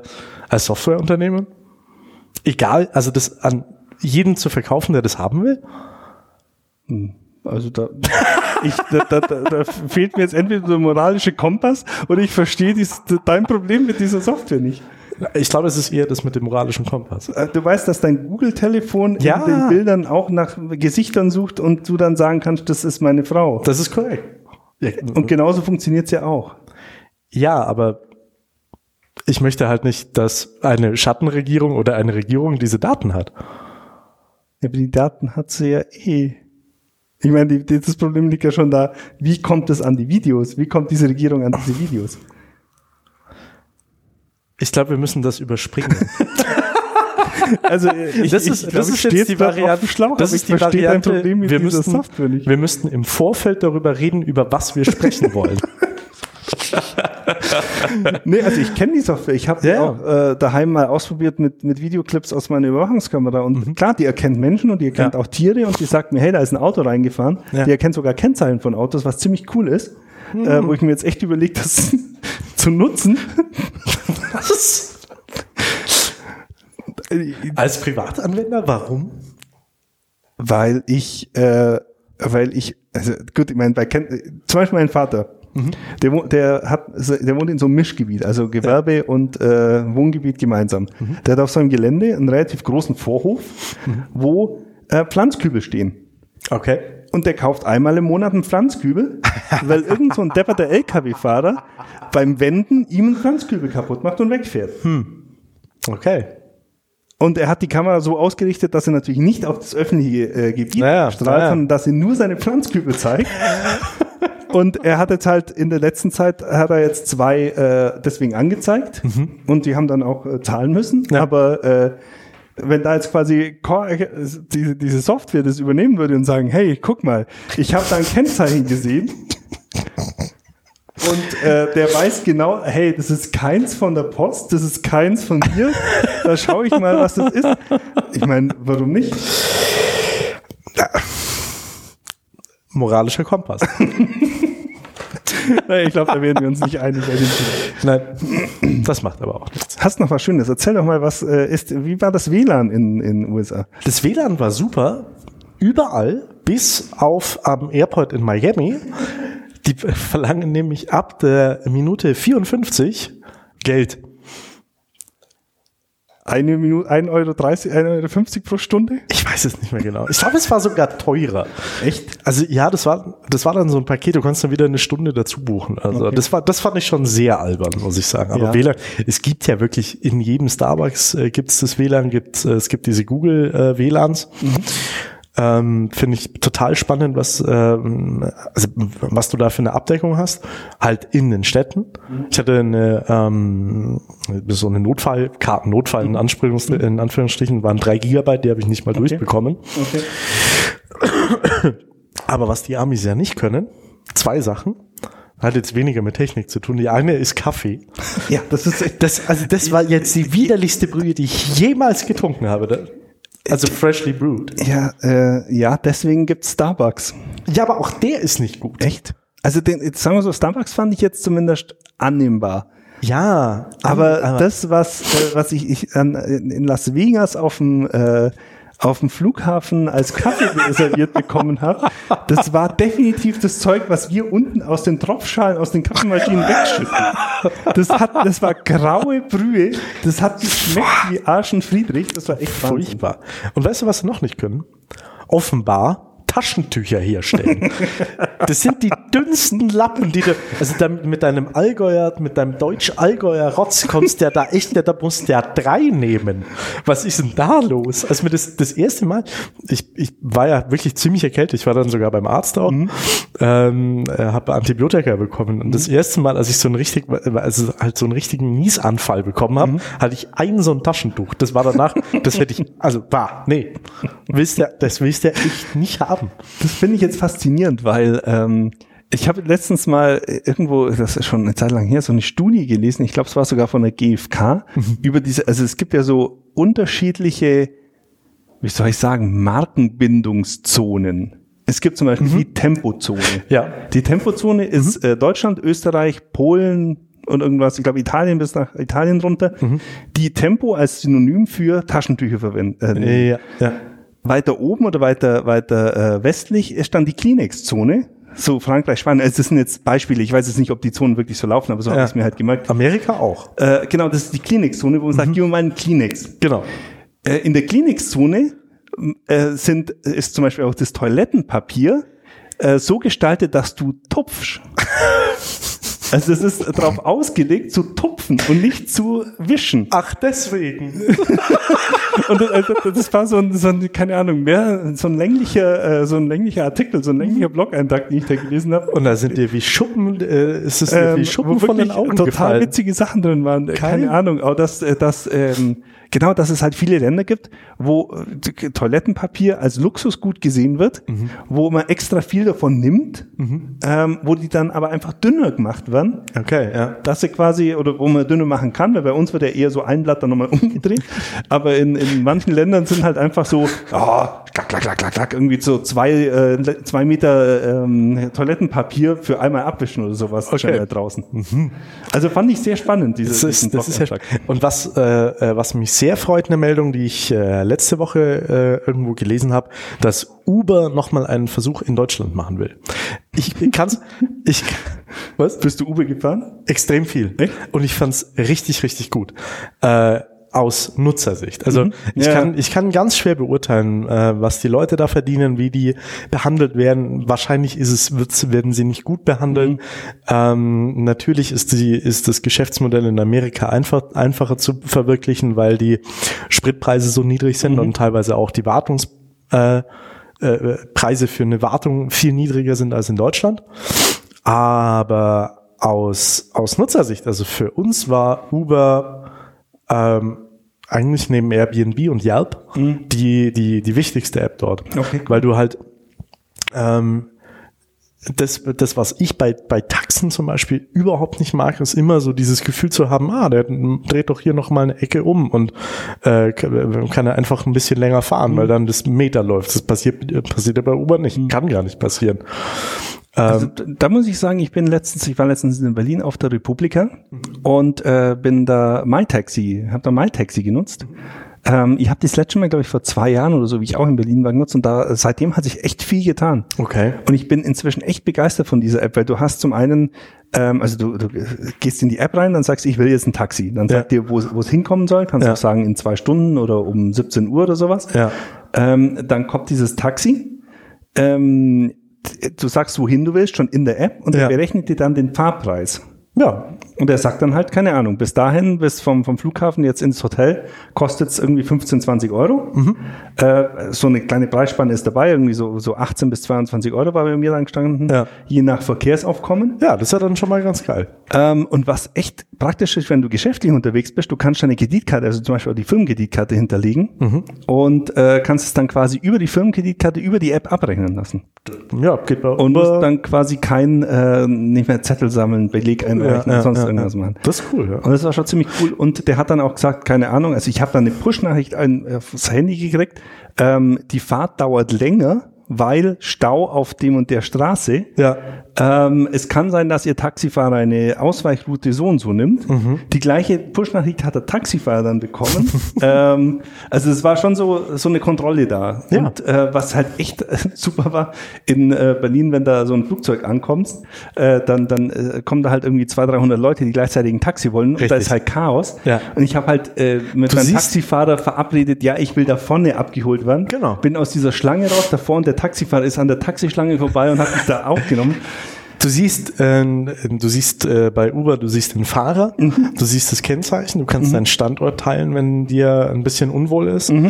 als Softwareunternehmen? Egal, also das an jeden zu verkaufen, der das haben will? Also da, ich, da, da, da, da fehlt mir jetzt entweder der moralische Kompass oder ich verstehe dies, dein Problem mit dieser Software nicht. Ich glaube, es ist eher das mit dem moralischen Kompass. Äh, Du weißt, dass dein Google-Telefon Ja. in den Bildern auch nach Gesichtern sucht und du dann sagen kannst, das ist meine Frau. Das ist korrekt. Und genauso funktioniert's ja auch. Ja, aber ich möchte halt nicht, dass eine Schattenregierung oder eine Regierung diese Daten hat. Ja, aber die Daten hat sie ja eh. Ich meine, die, das Problem liegt ja schon da, wie kommt es an die Videos? Wie kommt diese Regierung an diese Videos? Ich glaube, wir müssen das überspringen. Also ich, das ich ist, glaub, das ich ist jetzt die Variante. dem Schlauch, das ist ich die Variante. Wir müssten, Software nicht. Wir müssten im Vorfeld darüber reden, über was wir sprechen wollen. Nee, also ich kenne die Software. Ich habe Ja. auch äh, daheim mal ausprobiert mit, mit Videoclips aus meiner Überwachungskamera. Und klar, die erkennt Menschen und die erkennt Mhm. Ja. auch Tiere und die sagt mir, hey, da ist ein Auto reingefahren. Ja. Mhm. Die erkennt sogar Kennzeichen von Autos, was ziemlich cool ist. Äh, wo ich mir jetzt echt überlegt, das zu nutzen. Was? Als Privatanwender, warum? Weil ich, äh, weil ich, also gut, ich meine, bei Ken zum Beispiel mein Vater, der, wo- der hat, der wohnt in so einem Mischgebiet, also Gewerbe und äh, Wohngebiet gemeinsam. Der hat auf seinem Gelände einen relativ großen Vorhof, wo äh, Pflanzkübel stehen. Okay. Und der kauft einmal im Monat einen Pflanzkübel, weil irgend so ein depperter LKW-Fahrer beim Wenden ihm einen Pflanzkübel kaputt macht und wegfährt. Okay. Und er hat die Kamera so ausgerichtet, dass er natürlich nicht auf das öffentliche äh, Gebiet Ja, ja, strahlt, ja, ja. sondern dass er nur seine Pflanzkübel zeigt. Und er hat jetzt halt in der letzten Zeit hat er jetzt zwei äh, deswegen angezeigt und die haben dann auch äh, zahlen müssen. Mhm. Ja. Aber äh, wenn da jetzt quasi Core- äh, diese, diese Software das übernehmen würde und sagen, hey, guck mal, ich habe da ein Kennzeichen gesehen und äh, der weiß genau, hey, das ist keins von der Post, das ist keins von dir. Da schaue ich mal, was das ist. Ich meine, warum nicht? Moralischer Kompass. Naja, ich glaube, da werden wir uns nicht einig. Nein, das macht aber auch nichts. Hast noch was Schönes? Erzähl doch mal, was äh, ist, wie war das WLAN in in USA? Das WLAN war super, überall, bis auf am Airport in Miami. Die verlangen nämlich ab der Minute 54 Geld. Eine Minute, 1,30 Euro, 1,50 Euro pro Stunde? Ich weiß es nicht mehr genau. Ich glaube, es war sogar teurer. Echt? Also ja, das war, das war dann so ein Paket, du konntest dann wieder eine Stunde dazu buchen. Also Okay. das war, das fand ich schon sehr albern, muss ich sagen. Aber Ja. WLAN, es gibt ja wirklich in jedem Starbucks äh, gibt es das WLAN, gibt, äh, es gibt diese Google äh, WLANs. Ähm, Finde ich total spannend, was, ähm, also, was du da für eine Abdeckung hast. Halt in den Städten. Ich hatte eine, ähm, so eine Notfallkarten, Notfall in, Anspielungs in Anführungsstrichen, waren drei Gigabyte, die habe ich nicht mal durchbekommen. Okay. Aber was die Amis ja nicht können, zwei Sachen, hat jetzt weniger mit Technik zu tun. Die eine ist Kaffee. Ja, das ist. Das, also das war jetzt die widerlichste Brühe, die ich jemals getrunken habe. Also freshly brewed. Ja, äh, ja, deswegen gibt's Starbucks. Ja, aber auch der ist nicht gut. Echt? Also den, jetzt sagen wir so, Starbucks fand ich jetzt zumindest annehmbar. Ja, Aber, das, was, äh, was ich, ich an, in Las Vegas auf dem äh, auf dem Flughafen als Kaffee serviert bekommen habe, das war definitiv das Zeug, was wir unten aus den Tropfschalen, aus den Kaffeemaschinen wegschütten. Das hat, das war graue Brühe. Das hat geschmeckt wie Arschen Friedrich. Das war echt Wahnsinn. furchtbar. Und weißt du, was sie noch nicht können? Offenbar Taschentücher herstellen. Das sind die dünnsten Lappen, die du, also mit deinem Allgäuer, mit deinem Deutsch-Allgäuer Rotz kommst der da echt, da musst der drei nehmen. Was ist denn da los? Als mir das, das erste Mal, ich, ich war ja wirklich ziemlich erkältet, ich war dann sogar beim Arzt auch, ähm, äh, habe Antibiotika bekommen und das erste Mal, als ich so einen richtig, also halt so einen richtigen Niesanfall bekommen habe, hatte ich ein so ein Taschentuch. Das war danach, das hätte ich, also war, nee, willst du, das willst du echt nicht haben. Das finde ich jetzt faszinierend, weil ähm, ich habe letztens mal irgendwo, das ist schon eine Zeit lang her, so eine Studie gelesen, ich glaube, es war sogar von der GfK, über diese, also es gibt ja so unterschiedliche, wie soll ich sagen, Markenbindungszonen. Es gibt zum Beispiel die Tempozone. Ja. Die Tempozone ist äh, Deutschland, Österreich, Polen und irgendwas, ich glaube Italien bis nach Italien runter, die Tempo als Synonym für Taschentücher verwenden. Äh, Ja, ja. weiter oben oder weiter, weiter äh, westlich ist dann die Kleenex-Zone. So Frankreich, Spanien. Also das sind jetzt Beispiele. Ich weiß jetzt nicht, ob die Zonen wirklich so laufen, aber so habe Ja. ich es mir halt gemerkt. Amerika auch. Äh, genau, das ist die Kleenex-Zone, wo man sagt, gib mir mal einen Kleenex. Genau. Äh, in der Kleenex-Zone äh, sind, ist zum Beispiel auch das Toilettenpapier äh, so gestaltet, dass du tupfst. Also es ist darauf ausgelegt zu tupfen und nicht zu wischen. Ach, deswegen. Und das, also das war so ein, so ein, keine Ahnung, mehr so ein länglicher, äh, so ein länglicher Artikel, so ein länglicher Blog-Eintrag, den ich da gelesen habe. Und da sind dir wie Schuppen, äh, ist es dir Ähm, wie Schuppen von den Augen total gefallen. witzige Sachen drin waren. Äh, Keine Kein- Ahnung, aber dass, äh, dass ähm, genau, dass es halt viele Länder gibt, wo äh, Toilettenpapier als Luxusgut gesehen wird, Mhm. wo man extra viel davon nimmt, ähm, wo die dann aber einfach dünner gemacht werden. Okay, ja. dass sie quasi, oder wo man dünner machen kann, weil bei uns wird ja eher so ein Blatt dann nochmal umgedreht. Aber in, in manchen Ländern sind halt einfach so, ja, klack, klack, klack, klack, klack, irgendwie so zwei, äh, zwei Meter ähm, Toilettenpapier für einmal abwischen oder sowas Okay. okay. draußen. Also fand ich sehr spannend, dieses Das ist, das ist ja, und was, äh, äh, was mich sehr freut, eine Meldung, die ich äh, letzte Woche äh, irgendwo gelesen habe, dass Uber nochmal einen Versuch in Deutschland machen will. Ich kann's, ich, was? Bist du Uber gefahren? Extrem viel. Echt? Und ich fand's richtig, richtig gut. Äh, aus Nutzersicht. Also ich, Ja. kann, ich kann ganz schwer beurteilen, äh, was die Leute da verdienen, wie die behandelt werden. Wahrscheinlich ist es, wird's, werden sie nicht gut behandelt. Ähm, natürlich ist, die, ist das Geschäftsmodell in Amerika einfach, einfacher zu verwirklichen, weil die Spritpreise so niedrig sind und teilweise auch die Wartungs äh, äh, Preise für eine Wartung viel niedriger sind als in Deutschland. Aber aus, aus Nutzersicht, also für uns war Uber ähm, eigentlich neben Airbnb und Yelp die, die, die wichtigste App dort. Okay. Weil du halt ähm, das, das, was ich bei, bei Taxen zum Beispiel überhaupt nicht mag, ist immer so dieses Gefühl zu haben, ah, der dreht doch hier noch mal eine Ecke um und äh, kann, kann er einfach ein bisschen länger fahren, weil dann das Meter läuft. Das passiert, passiert ja bei Uber nicht. Kann gar nicht passieren. Also, d- da muss ich sagen, ich bin letztens, ich war letztens in Berlin auf der Republika und äh, bin da MyTaxi, habe da MyTaxi genutzt. Ähm, ich habe das letzte Mal, glaube ich, vor zwei Jahren oder so, wie ich auch in Berlin war, genutzt und da seitdem hat sich echt viel getan. Okay. Und ich bin inzwischen echt begeistert von dieser App, weil du hast zum einen, ähm, also du, du gehst in die App rein, dann sagst du, ich will jetzt ein Taxi. Dann sagt dir, wo es wo es hinkommen soll, kannst Ja. auch sagen, in zwei Stunden oder um 17 Uhr oder sowas. Ja. Ähm, dann kommt dieses Taxi. Ähm, du sagst, wohin du willst, schon in der App und Ja. er berechnet dir dann den Fahrpreis. Ja. Und er sagt dann halt, keine Ahnung, bis dahin, bis vom, vom Flughafen jetzt ins Hotel, kostet es irgendwie 15, 20 Euro. Mhm. Äh, so eine kleine Preisspanne ist dabei, irgendwie so, so 18 bis 22 Euro war bei mir dann gestanden, Ja. je nach Verkehrsaufkommen. Ja, das ist ja dann schon mal ganz geil. Ähm, und was echt praktisch ist, wenn du geschäftlich unterwegs bist, du kannst deine Kreditkarte, also zum Beispiel auch die Firmenkreditkarte hinterlegen Mhm. und äh, kannst es dann quasi über die Firmenkreditkarte, über die App abrechnen lassen. Ja, geht Und musst dann quasi kein, äh, nicht mehr Zettel sammeln, Beleg einreichen Ja, ja, sonst ja, irgendwas machen. Das ist cool, ja. Und das war schon ziemlich cool. Und der hat dann auch gesagt, keine Ahnung, also ich habe dann eine Push-Nachricht aufs Handy gekriegt, ähm, die Fahrt dauert länger, weil Stau auf dem und der Straße. Ja. Ähm, es kann sein, dass Ihr Taxifahrer eine Ausweichroute so und so nimmt. Mhm. Die gleiche Push-Nachricht hat der Taxifahrer dann bekommen. ähm, also es war schon so, so eine Kontrolle da. Ja. Und äh, was halt echt äh, super war, in äh, Berlin, wenn da so ein Flugzeug ankommt, äh, dann, dann äh, kommen da halt irgendwie 200, 300 Leute, die gleichzeitig ein Taxi wollen. Und da ist halt Chaos. Ja. Und ich habe halt äh, mit Du meinem Taxifahrer verabredet, ja, ich will da vorne abgeholt werden. Genau. Bin aus dieser Schlange raus, davor und der Taxifahrer ist an der Taxischlange vorbei und hat mich da aufgenommen. Du siehst, äh, du siehst äh, bei Uber, du siehst den Fahrer, Mhm. du siehst das Kennzeichen, du kannst deinen Standort teilen, wenn dir ein bisschen unwohl ist. Mhm.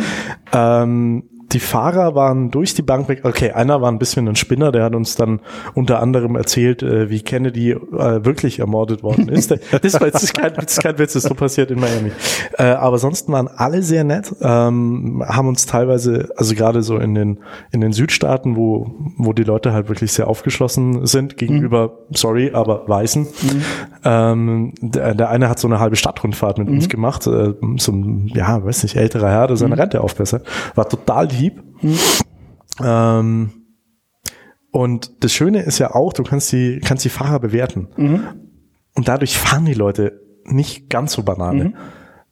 Ähm, die Fahrer waren durch die Bank weg. Okay, einer war ein bisschen ein Spinner, der hat uns dann unter anderem erzählt, äh, wie Kennedy äh, wirklich ermordet worden ist. das, war, das, ist kein, das ist kein Witz, das ist so passiert in Miami. Äh, aber sonst waren alle sehr nett, ähm, haben uns teilweise, also gerade so in den in den Südstaaten, wo wo die Leute halt wirklich sehr aufgeschlossen sind gegenüber, sorry, aber Weißen. Ähm, der, der eine hat so eine halbe Stadtrundfahrt mit uns gemacht, äh, so ein, ja, weiß nicht, älterer Herr, der seine Rente aufbessert. War total lieb. Ähm, und das Schöne ist ja auch, du kannst die, kannst die Fahrer bewerten. Und dadurch fahren die Leute nicht ganz so Banane.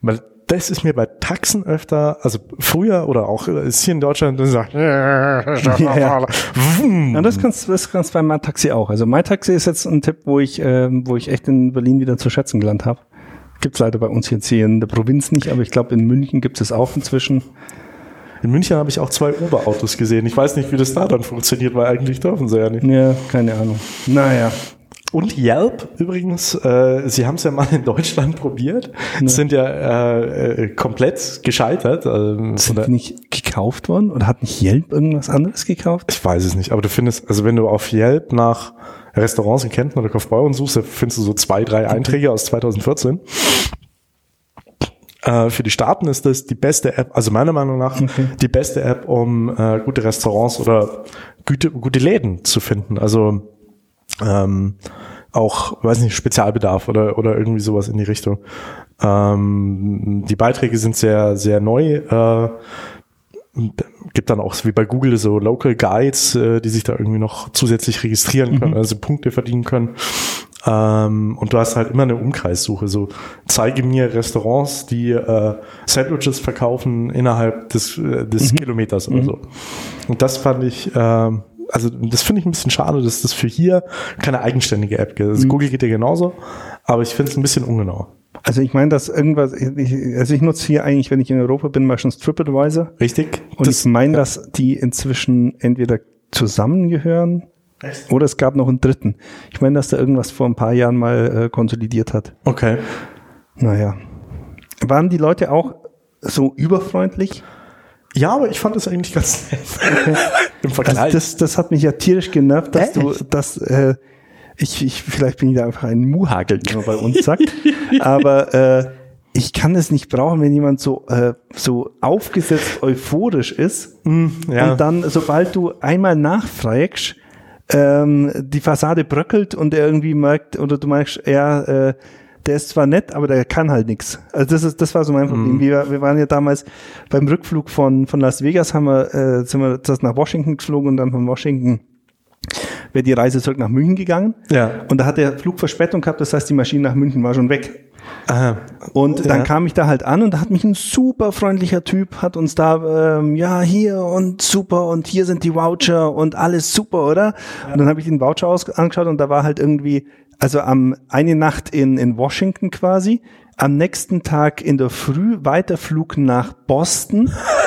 Weil das ist mir bei Taxen öfter, also früher oder auch äh, ist hier in Deutschland, dann sagt, ja. Ja, das kannst das kannst bei MyTaxi auch. Also MyTaxi ist jetzt ein Tipp, wo ich, ähm, wo ich echt in Berlin wieder zu schätzen gelernt habe. Gibt's leider bei uns jetzt hier in der Provinz nicht, aber ich glaube in München gibt es auch inzwischen. In München habe ich auch zwei Uber-Autos gesehen. Ich weiß nicht, wie das da dann funktioniert, weil eigentlich dürfen sie ja nicht. Ja, keine Ahnung. Naja. Und Yelp übrigens, äh, sie haben es ja mal in Deutschland probiert, sind ja äh, äh, komplett gescheitert. Äh, Sind oder- die nicht gekauft worden? Oder hat nicht Yelp irgendwas anderes gekauft? Ich weiß es nicht, aber du findest, also wenn du auf Yelp nach Restaurants in Kempten oder Kaufbeuren suchst, findest du so zwei, drei Einträge aus 2014. Äh, für die Staaten ist das die beste App, also meiner Meinung nach die beste App, um äh, gute Restaurants oder gute, gute Läden zu finden. Also ähm, auch, weiß nicht, Spezialbedarf oder, oder irgendwie sowas in die Richtung. Ähm, die Beiträge sind sehr, sehr neu. Äh, gibt dann auch wie bei Google so Local Guides, äh, die sich da irgendwie noch zusätzlich registrieren können, also Punkte verdienen können. Ähm, und du hast halt immer eine Umkreissuche. So zeige mir Restaurants, die äh, Sandwiches verkaufen innerhalb des, äh, des Kilometers oder so. Und das fand ich, ähm, also das finde ich ein bisschen schade, dass das für hier keine eigenständige App gibt. Also Google geht ja genauso, aber ich finde es ein bisschen ungenau. Also ich meine, dass irgendwas, ich, also ich nutze hier eigentlich, wenn ich in Europa bin, meistens TripAdvisor. Richtig? Und Das- ich meine, dass die inzwischen entweder zusammengehören Echt? oder es gab noch einen dritten. Ich meine, dass da irgendwas vor ein paar Jahren mal äh, konsolidiert hat. Okay. Naja. Waren die Leute auch so überfreundlich? Ja, aber ich fand das eigentlich ganz nett. Im Vergleich. Also das, das hat mich ja tierisch genervt, dass du, Echt? dass äh, ich, ich, vielleicht bin ich da einfach ein Muhagel, wie man bei uns sagt. Aber äh, ich kann es nicht brauchen, wenn jemand so, äh, so aufgesetzt euphorisch ist ja. und dann, sobald du einmal nachfragst, ähm, die Fassade bröckelt und er irgendwie merkt, oder du merkst, ja, äh, der ist zwar nett, aber der kann halt nichts. Also das ist, das war so mein Problem. Wir, wir waren ja damals beim Rückflug von, von Las Vegas, haben wir, äh, sind wir das nach Washington geflogen und dann von Washington wäre die Reise zurück nach München gegangen. Ja. Und da hat der Flug Verspätung gehabt, das heißt, die Maschine nach München war schon weg. Aha. Und dann Ja. kam ich da halt an und da hat mich ein super freundlicher Typ, hat uns da, ähm, ja, hier und super und hier sind die Voucher und alles super, oder? Und dann habe ich den Voucher aus angeschaut und da war halt irgendwie, also am eine Nacht in, in Washington quasi, am nächsten Tag in der Früh Weiterflug nach Boston,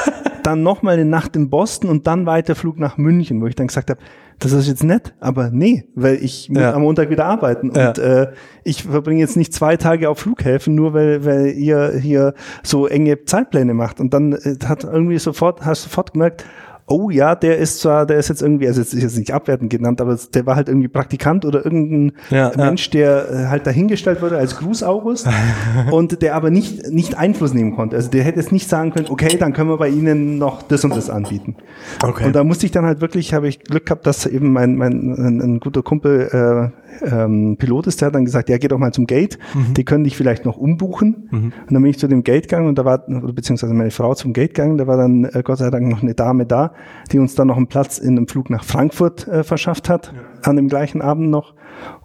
dann nochmal eine Nacht in Boston und dann Weiterflug nach München, wo ich dann gesagt habe, das ist jetzt nett, aber nee, weil ich muss Ja. am Montag wieder arbeiten Ja. und äh, ich verbringe jetzt nicht zwei Tage auf Flughäfen, nur weil, weil ihr hier so enge Zeitpläne macht. Und dann äh, hat irgendwie sofort, hast du sofort gemerkt, oh ja, der ist zwar, der ist jetzt irgendwie, also jetzt ist jetzt nicht abwertend genannt, aber der war halt irgendwie Praktikant oder irgendein Ja, Mensch, der äh, halt dahingestellt wurde als Gruß August und der aber nicht, nicht Einfluss nehmen konnte. Also der hätte jetzt nicht sagen können, okay, dann können wir bei Ihnen noch das und das anbieten. Okay. Und da musste ich dann halt wirklich, habe ich Glück gehabt, dass eben mein, mein ein, ein guter Kumpel äh, ähm, Pilot ist, der hat dann gesagt, ja, geh doch mal zum Gate, die können dich vielleicht noch umbuchen. Und dann bin ich zu dem Gate gegangen und da war, beziehungsweise meine Frau zum Gate gegangen, da war dann äh, Gott sei Dank noch eine Dame da, die uns dann noch einen Platz in einem Flug nach Frankfurt äh, verschafft hat, an dem gleichen Abend noch.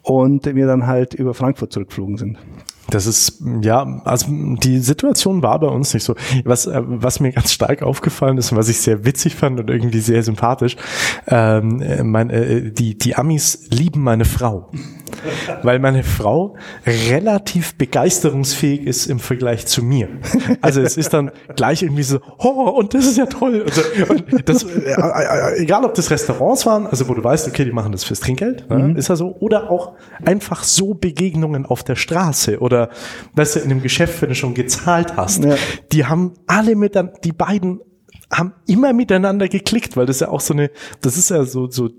Und wir dann halt über Frankfurt zurückgeflogen sind. Das ist, ja, also die Situation war bei uns nicht so. Was, äh, was mir ganz stark aufgefallen ist und was ich sehr witzig fand und irgendwie sehr sympathisch, ähm, äh, mein, äh, die, die Amis lieben meine Frau. Weil meine Frau relativ begeisterungsfähig ist im Vergleich zu mir. Also es ist dann gleich irgendwie so, oh, und das ist ja toll. Und, so, und das, äh, äh, egal ob das Restaurants waren, also wo du weißt, okay, die machen das fürs Trinkgeld, ne, ist ja so, oder auch einfach so Begegnungen auf der Straße oder weißt du, in einem Geschäft, wenn du schon gezahlt hast. Ja. Die haben alle mit, die beiden haben immer miteinander geklickt, weil das ja auch so eine, das ist ja so, so,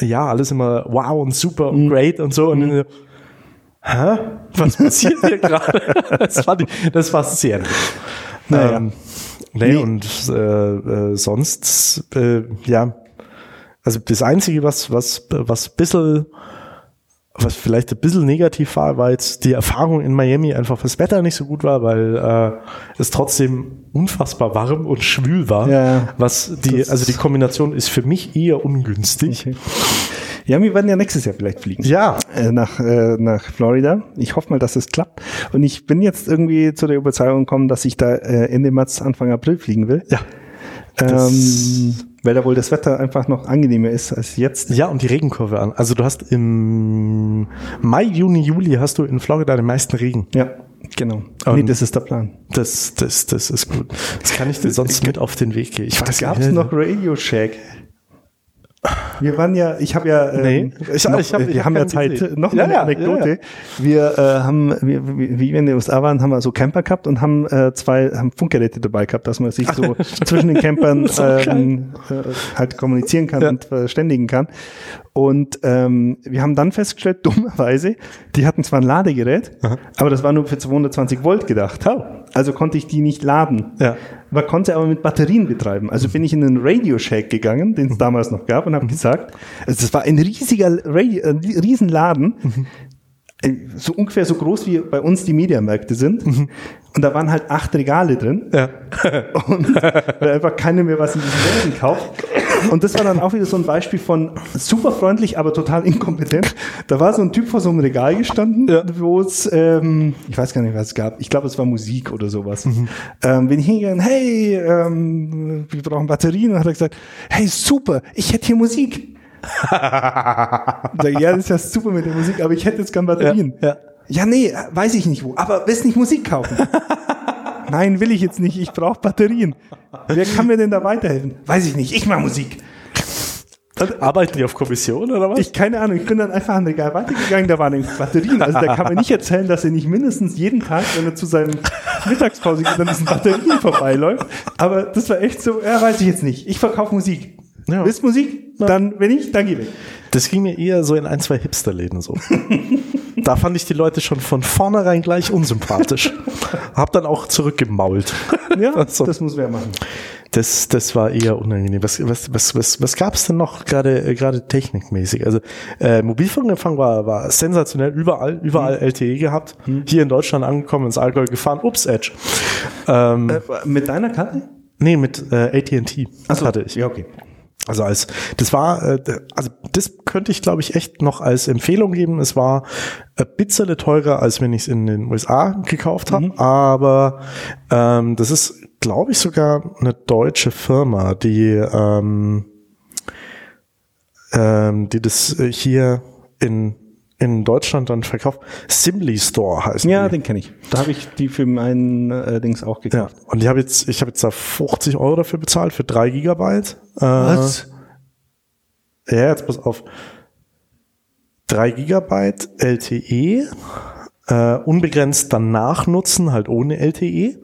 ja, alles immer wow und super und great und so. Und dann so, hä? Was passiert hier gerade? Das, fand ich- das war sehr. Naja. Ähm, nee, Nee. und äh, äh, sonst, äh, ja, also das Einzige, was, was, was bisschen, was vielleicht ein bisschen negativ war, war jetzt die Erfahrung in Miami einfach, das Wetter nicht so gut war, weil äh, es trotzdem unfassbar warm und schwül war. Ja. Was die, Das- also die Kombination ist für mich eher ungünstig. Okay. Ja, wir werden ja nächstes Jahr vielleicht fliegen. Ja. Äh, nach, äh, nach Florida. Ich hoffe mal, dass es klappt. Und ich bin jetzt irgendwie zu der Überzeugung gekommen, dass ich da äh, Ende März, Anfang April fliegen will. Ja. Ähm, weil da wohl das Wetter einfach noch angenehmer ist als jetzt. Ja, und die Regenkurve an. Also du hast im Mai, Juni, Juli hast du in Florida den meisten Regen. Ja, genau. Und- nee, das ist der Plan. Das, das, das ist gut. Das kann ich dir sonst mit auf den Weg gehen. Ich weiß gab nicht. es noch Radio Shack. Wir waren ja, ich habe ja, ähm, Nee, ich- noch, ich hab- ich wir hab haben ja Zeit, gesehen. noch Ja, eine ja, Anekdote. ja, Wir äh, haben, wir, wie wir in den USA waren, haben wir so Camper gehabt und haben äh, zwei haben Funkgeräte dabei gehabt, dass man sich so zwischen den Campern So ähm, äh, halt kommunizieren kann Ja. und verständigen kann. Und ähm, wir haben dann festgestellt, dummerweise, die hatten zwar ein Ladegerät, aber das war nur für 220 Volt gedacht. Oh. Also konnte ich die nicht laden. Ja. Man konnte aber mit Batterien betreiben. Also bin ich in einen Radio Shack gegangen, den es damals noch gab, und habe gesagt, also das war ein riesiger Radio, ein Riesenladen, äh, so ungefähr so groß wie bei uns die Mediamärkte sind. Und da waren halt acht Regale drin. Ja. Und weil einfach keiner mehr was in diesen Läden kauft. Und das war dann auch wieder so ein Beispiel von super freundlich, aber total inkompetent. Da war so ein Typ vor so einem Regal gestanden, Ja. wo es, ähm, ich weiß gar nicht, was es gab. Ich glaube, es war Musik oder sowas. Ähm, bin ich hingegangen, hey, ähm, wir brauchen Batterien. Und hat er gesagt, hey, super, ich hätte hier Musik. Sag ja, das ist ja super mit der Musik, aber ich hätte jetzt gern Batterien. Ja, ja. Ja, nee, weiß ich nicht wo. Aber willst nicht Musik kaufen? Nein, will ich jetzt nicht. Ich brauche Batterien. Wer kann mir denn da weiterhelfen? Weiß ich nicht. Ich mache Musik. Arbeiten die auf Kommission oder was? Ich keine Ahnung. Ich bin dann einfach an den Regal weitergegangen. Da waren Batterien. Also da kann man nicht erzählen, dass er nicht mindestens jeden Tag, wenn er zu seinem Mittagspause geht, an diesen Batterien vorbeiläuft. Aber das war echt so. Ja, weiß ich jetzt nicht. Ich verkaufe Musik. Ja. Willst Musik? Dann, wenn nicht, dann geh weg. Das ging mir eher so in ein, zwei Hipsterläden so. da fand ich die Leute schon von vornherein gleich unsympathisch. Hab dann auch zurückgemault. Ja, Also, das muss wer machen. das, das war eher unangenehm. Was, was, was, was, was gab es denn noch gerade äh, gerade technikmäßig? Also äh, Mobilfunkempfang war, war sensationell, überall, überall Mhm. LTE gehabt. Hier in Deutschland angekommen, ins Allgäu gefahren, ups, Edge. Ähm, Äh, mit deiner Karte? nee, mit äh, AT&T Ach hatte ich. Ja, okay. Also als das war, äh, also das könnte ich glaube ich echt noch als Empfehlung geben. Es war ein bisschen teurer, als wenn ich es in den USA gekauft habe, aber ähm, das ist glaube ich sogar eine deutsche Firma, die ähm, ähm, die das hier in in Deutschland dann verkauft. Simly Store heißt Ja, die. den kenne ich. Da habe ich die für mein äh, Dings auch Ja, gekauft. und ich habe jetzt, ich habe jetzt da 50 Euro dafür bezahlt für drei Gigabyte. Äh, Ja, jetzt pass auf. 3 Gigabyte LTE, äh, unbegrenzt danach nutzen, halt ohne LTE,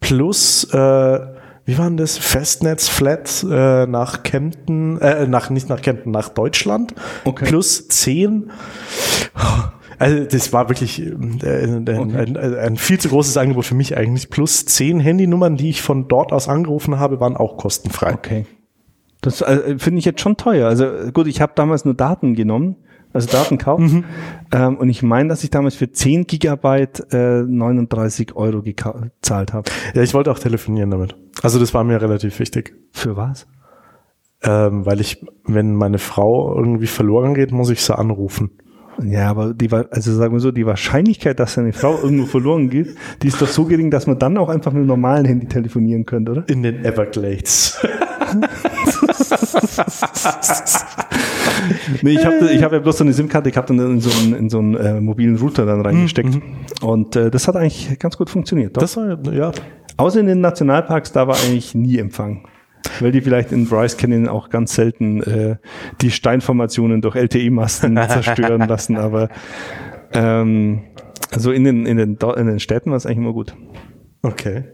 plus äh, wie waren das? Festnetz Flat äh, nach Kempten, äh, nach nicht nach Kempten, nach Deutschland. Okay. Plus 10. Also das war wirklich äh, ein, ein, ein, ein viel zu großes Angebot für mich eigentlich. Plus 10 Handynummern, die ich von dort aus angerufen habe, waren auch kostenfrei. Okay. Das äh, finde ich jetzt schon teuer. Also gut, ich habe damals nur Daten genommen, also Datenkauf. Ähm, und ich meine, dass ich damals für 10 Gigabyte äh, 39 Euro gezahlt habe. Ja, ich wollte auch telefonieren damit. Also das war mir relativ wichtig. Für was? Ähm, weil ich, wenn meine Frau irgendwie verloren geht, muss ich sie anrufen. Ja, aber die war, also sagen wir so, die Wahrscheinlichkeit, dass eine Frau irgendwo verloren geht, die ist doch so gering, dass man dann auch einfach mit einem normalen Handy telefonieren könnte, oder? In den Everglades. Nee, ich habe ich hab ja bloß so eine SIM-Karte, ich habe dann in so einen, in so einen äh, mobilen Router dann reingesteckt. Und äh, das hat eigentlich ganz gut funktioniert. Doch. Das war, ja, Außer in den Nationalparks, da war eigentlich nie Empfang. Weil die vielleicht in Bryce Canyon auch ganz selten äh, die Steinformationen durch LTE-Masten zerstören lassen, aber ähm, also in den, in, den, in den Städten war es eigentlich immer gut. okay.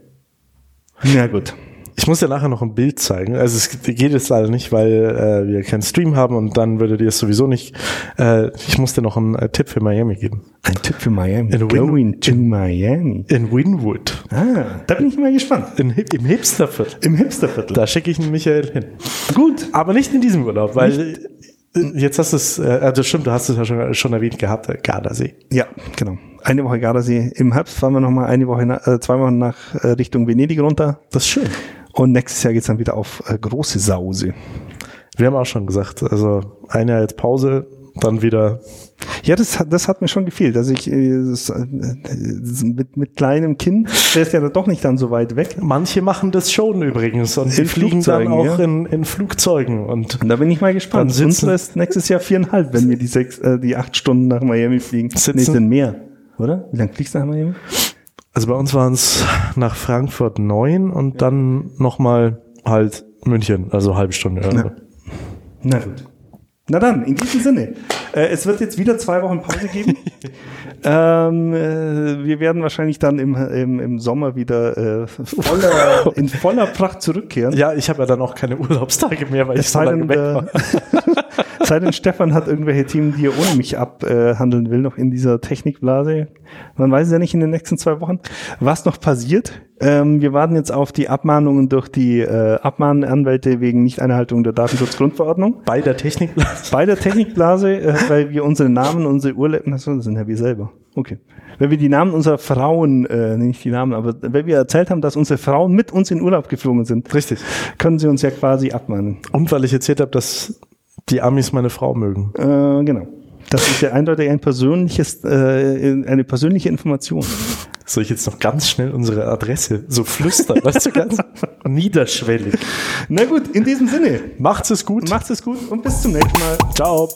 Na gut. Ich muss dir nachher noch ein Bild zeigen. Also es geht jetzt leider nicht, weil äh, wir keinen Stream haben und dann würdet ihr es sowieso nicht. Äh, ich muss dir noch einen äh, Tipp für Miami geben. Ein Tipp für Miami. In Win- Going to Miami. In Winwood. Ah, da bin ich mal gespannt. In, Im Hipsterviertel. Im Hipsterviertel. Da schicke ich den Michael hin. Gut. Aber nicht in diesem Urlaub, weil äh, jetzt hast du es, äh, also stimmt, du hast es ja schon, schon erwähnt gehabt, äh, Gardasee. Ja, genau. Eine Woche Gardasee. Im Herbst fahren wir nochmal eine Woche, äh, zwei Wochen nach äh, Richtung Venedig runter. Das ist schön. Und nächstes Jahr geht's dann wieder auf äh, große Sause. Wir haben auch schon gesagt, also ein Jahr jetzt Pause, dann wieder. Ja, das, hat- das hat mir schon gefehlt. Also ich äh, das, äh, mit, mit kleinem Kind, der ist ja doch nicht dann so weit weg. Manche machen das schon übrigens und die fliegen dann auch ja. in, in Flugzeugen und Und da bin ich mal gespannt. Dann sitzen- ist nächstes Jahr viereinhalb, wenn wir die sechs, äh, die acht Stunden nach Miami fliegen. Sitzen- Nee, sind mehr, oder? Wie lange fliegst du nach Miami? Also bei uns waren es nach Frankfurt neun und dann nochmal halt München, also halbe Stunde. Ja. Na gut. Na dann, in diesem Sinne. Äh, es wird jetzt wieder zwei Wochen Pause geben. ähm, äh, wir werden wahrscheinlich dann im, im, im Sommer wieder äh, voller, in voller Pracht zurückkehren. Ja, ich habe ja dann auch keine Urlaubstage mehr, weil ich Es so sei lange denn, weg der, war. sei denn, Stefan hat irgendwelche Themen, die er ohne mich abhandeln will, noch in dieser Technikblase. Man weiß es ja nicht in den nächsten zwei Wochen, was noch passiert. Ähm, wir warten jetzt auf die Abmahnungen durch die äh, Abmahnanwälte wegen Nichteinhaltung der Datenschutzgrundverordnung. Bei der Technik. Bei der Technikblase, äh, weil wir unsere Namen, unsere Urlaube, das sind ja wir selber. Okay. Weil wir die Namen unserer Frauen, äh, nicht die Namen, aber weil wir erzählt haben, dass unsere Frauen mit uns in Urlaub geflogen sind, Richtig. können sie uns ja quasi abmahnen. Und weil ich erzählt habe, dass die Amis meine Frau mögen. Äh, genau. Das ist ja eindeutig ein persönliches, äh, eine persönliche Information. Soll ich jetzt noch ganz schnell unsere Adresse so flüstern, weißt du, ganz niederschwellig. Na gut, in diesem Sinne, Macht's es gut. macht's es gut und bis zum nächsten Mal. Ciao.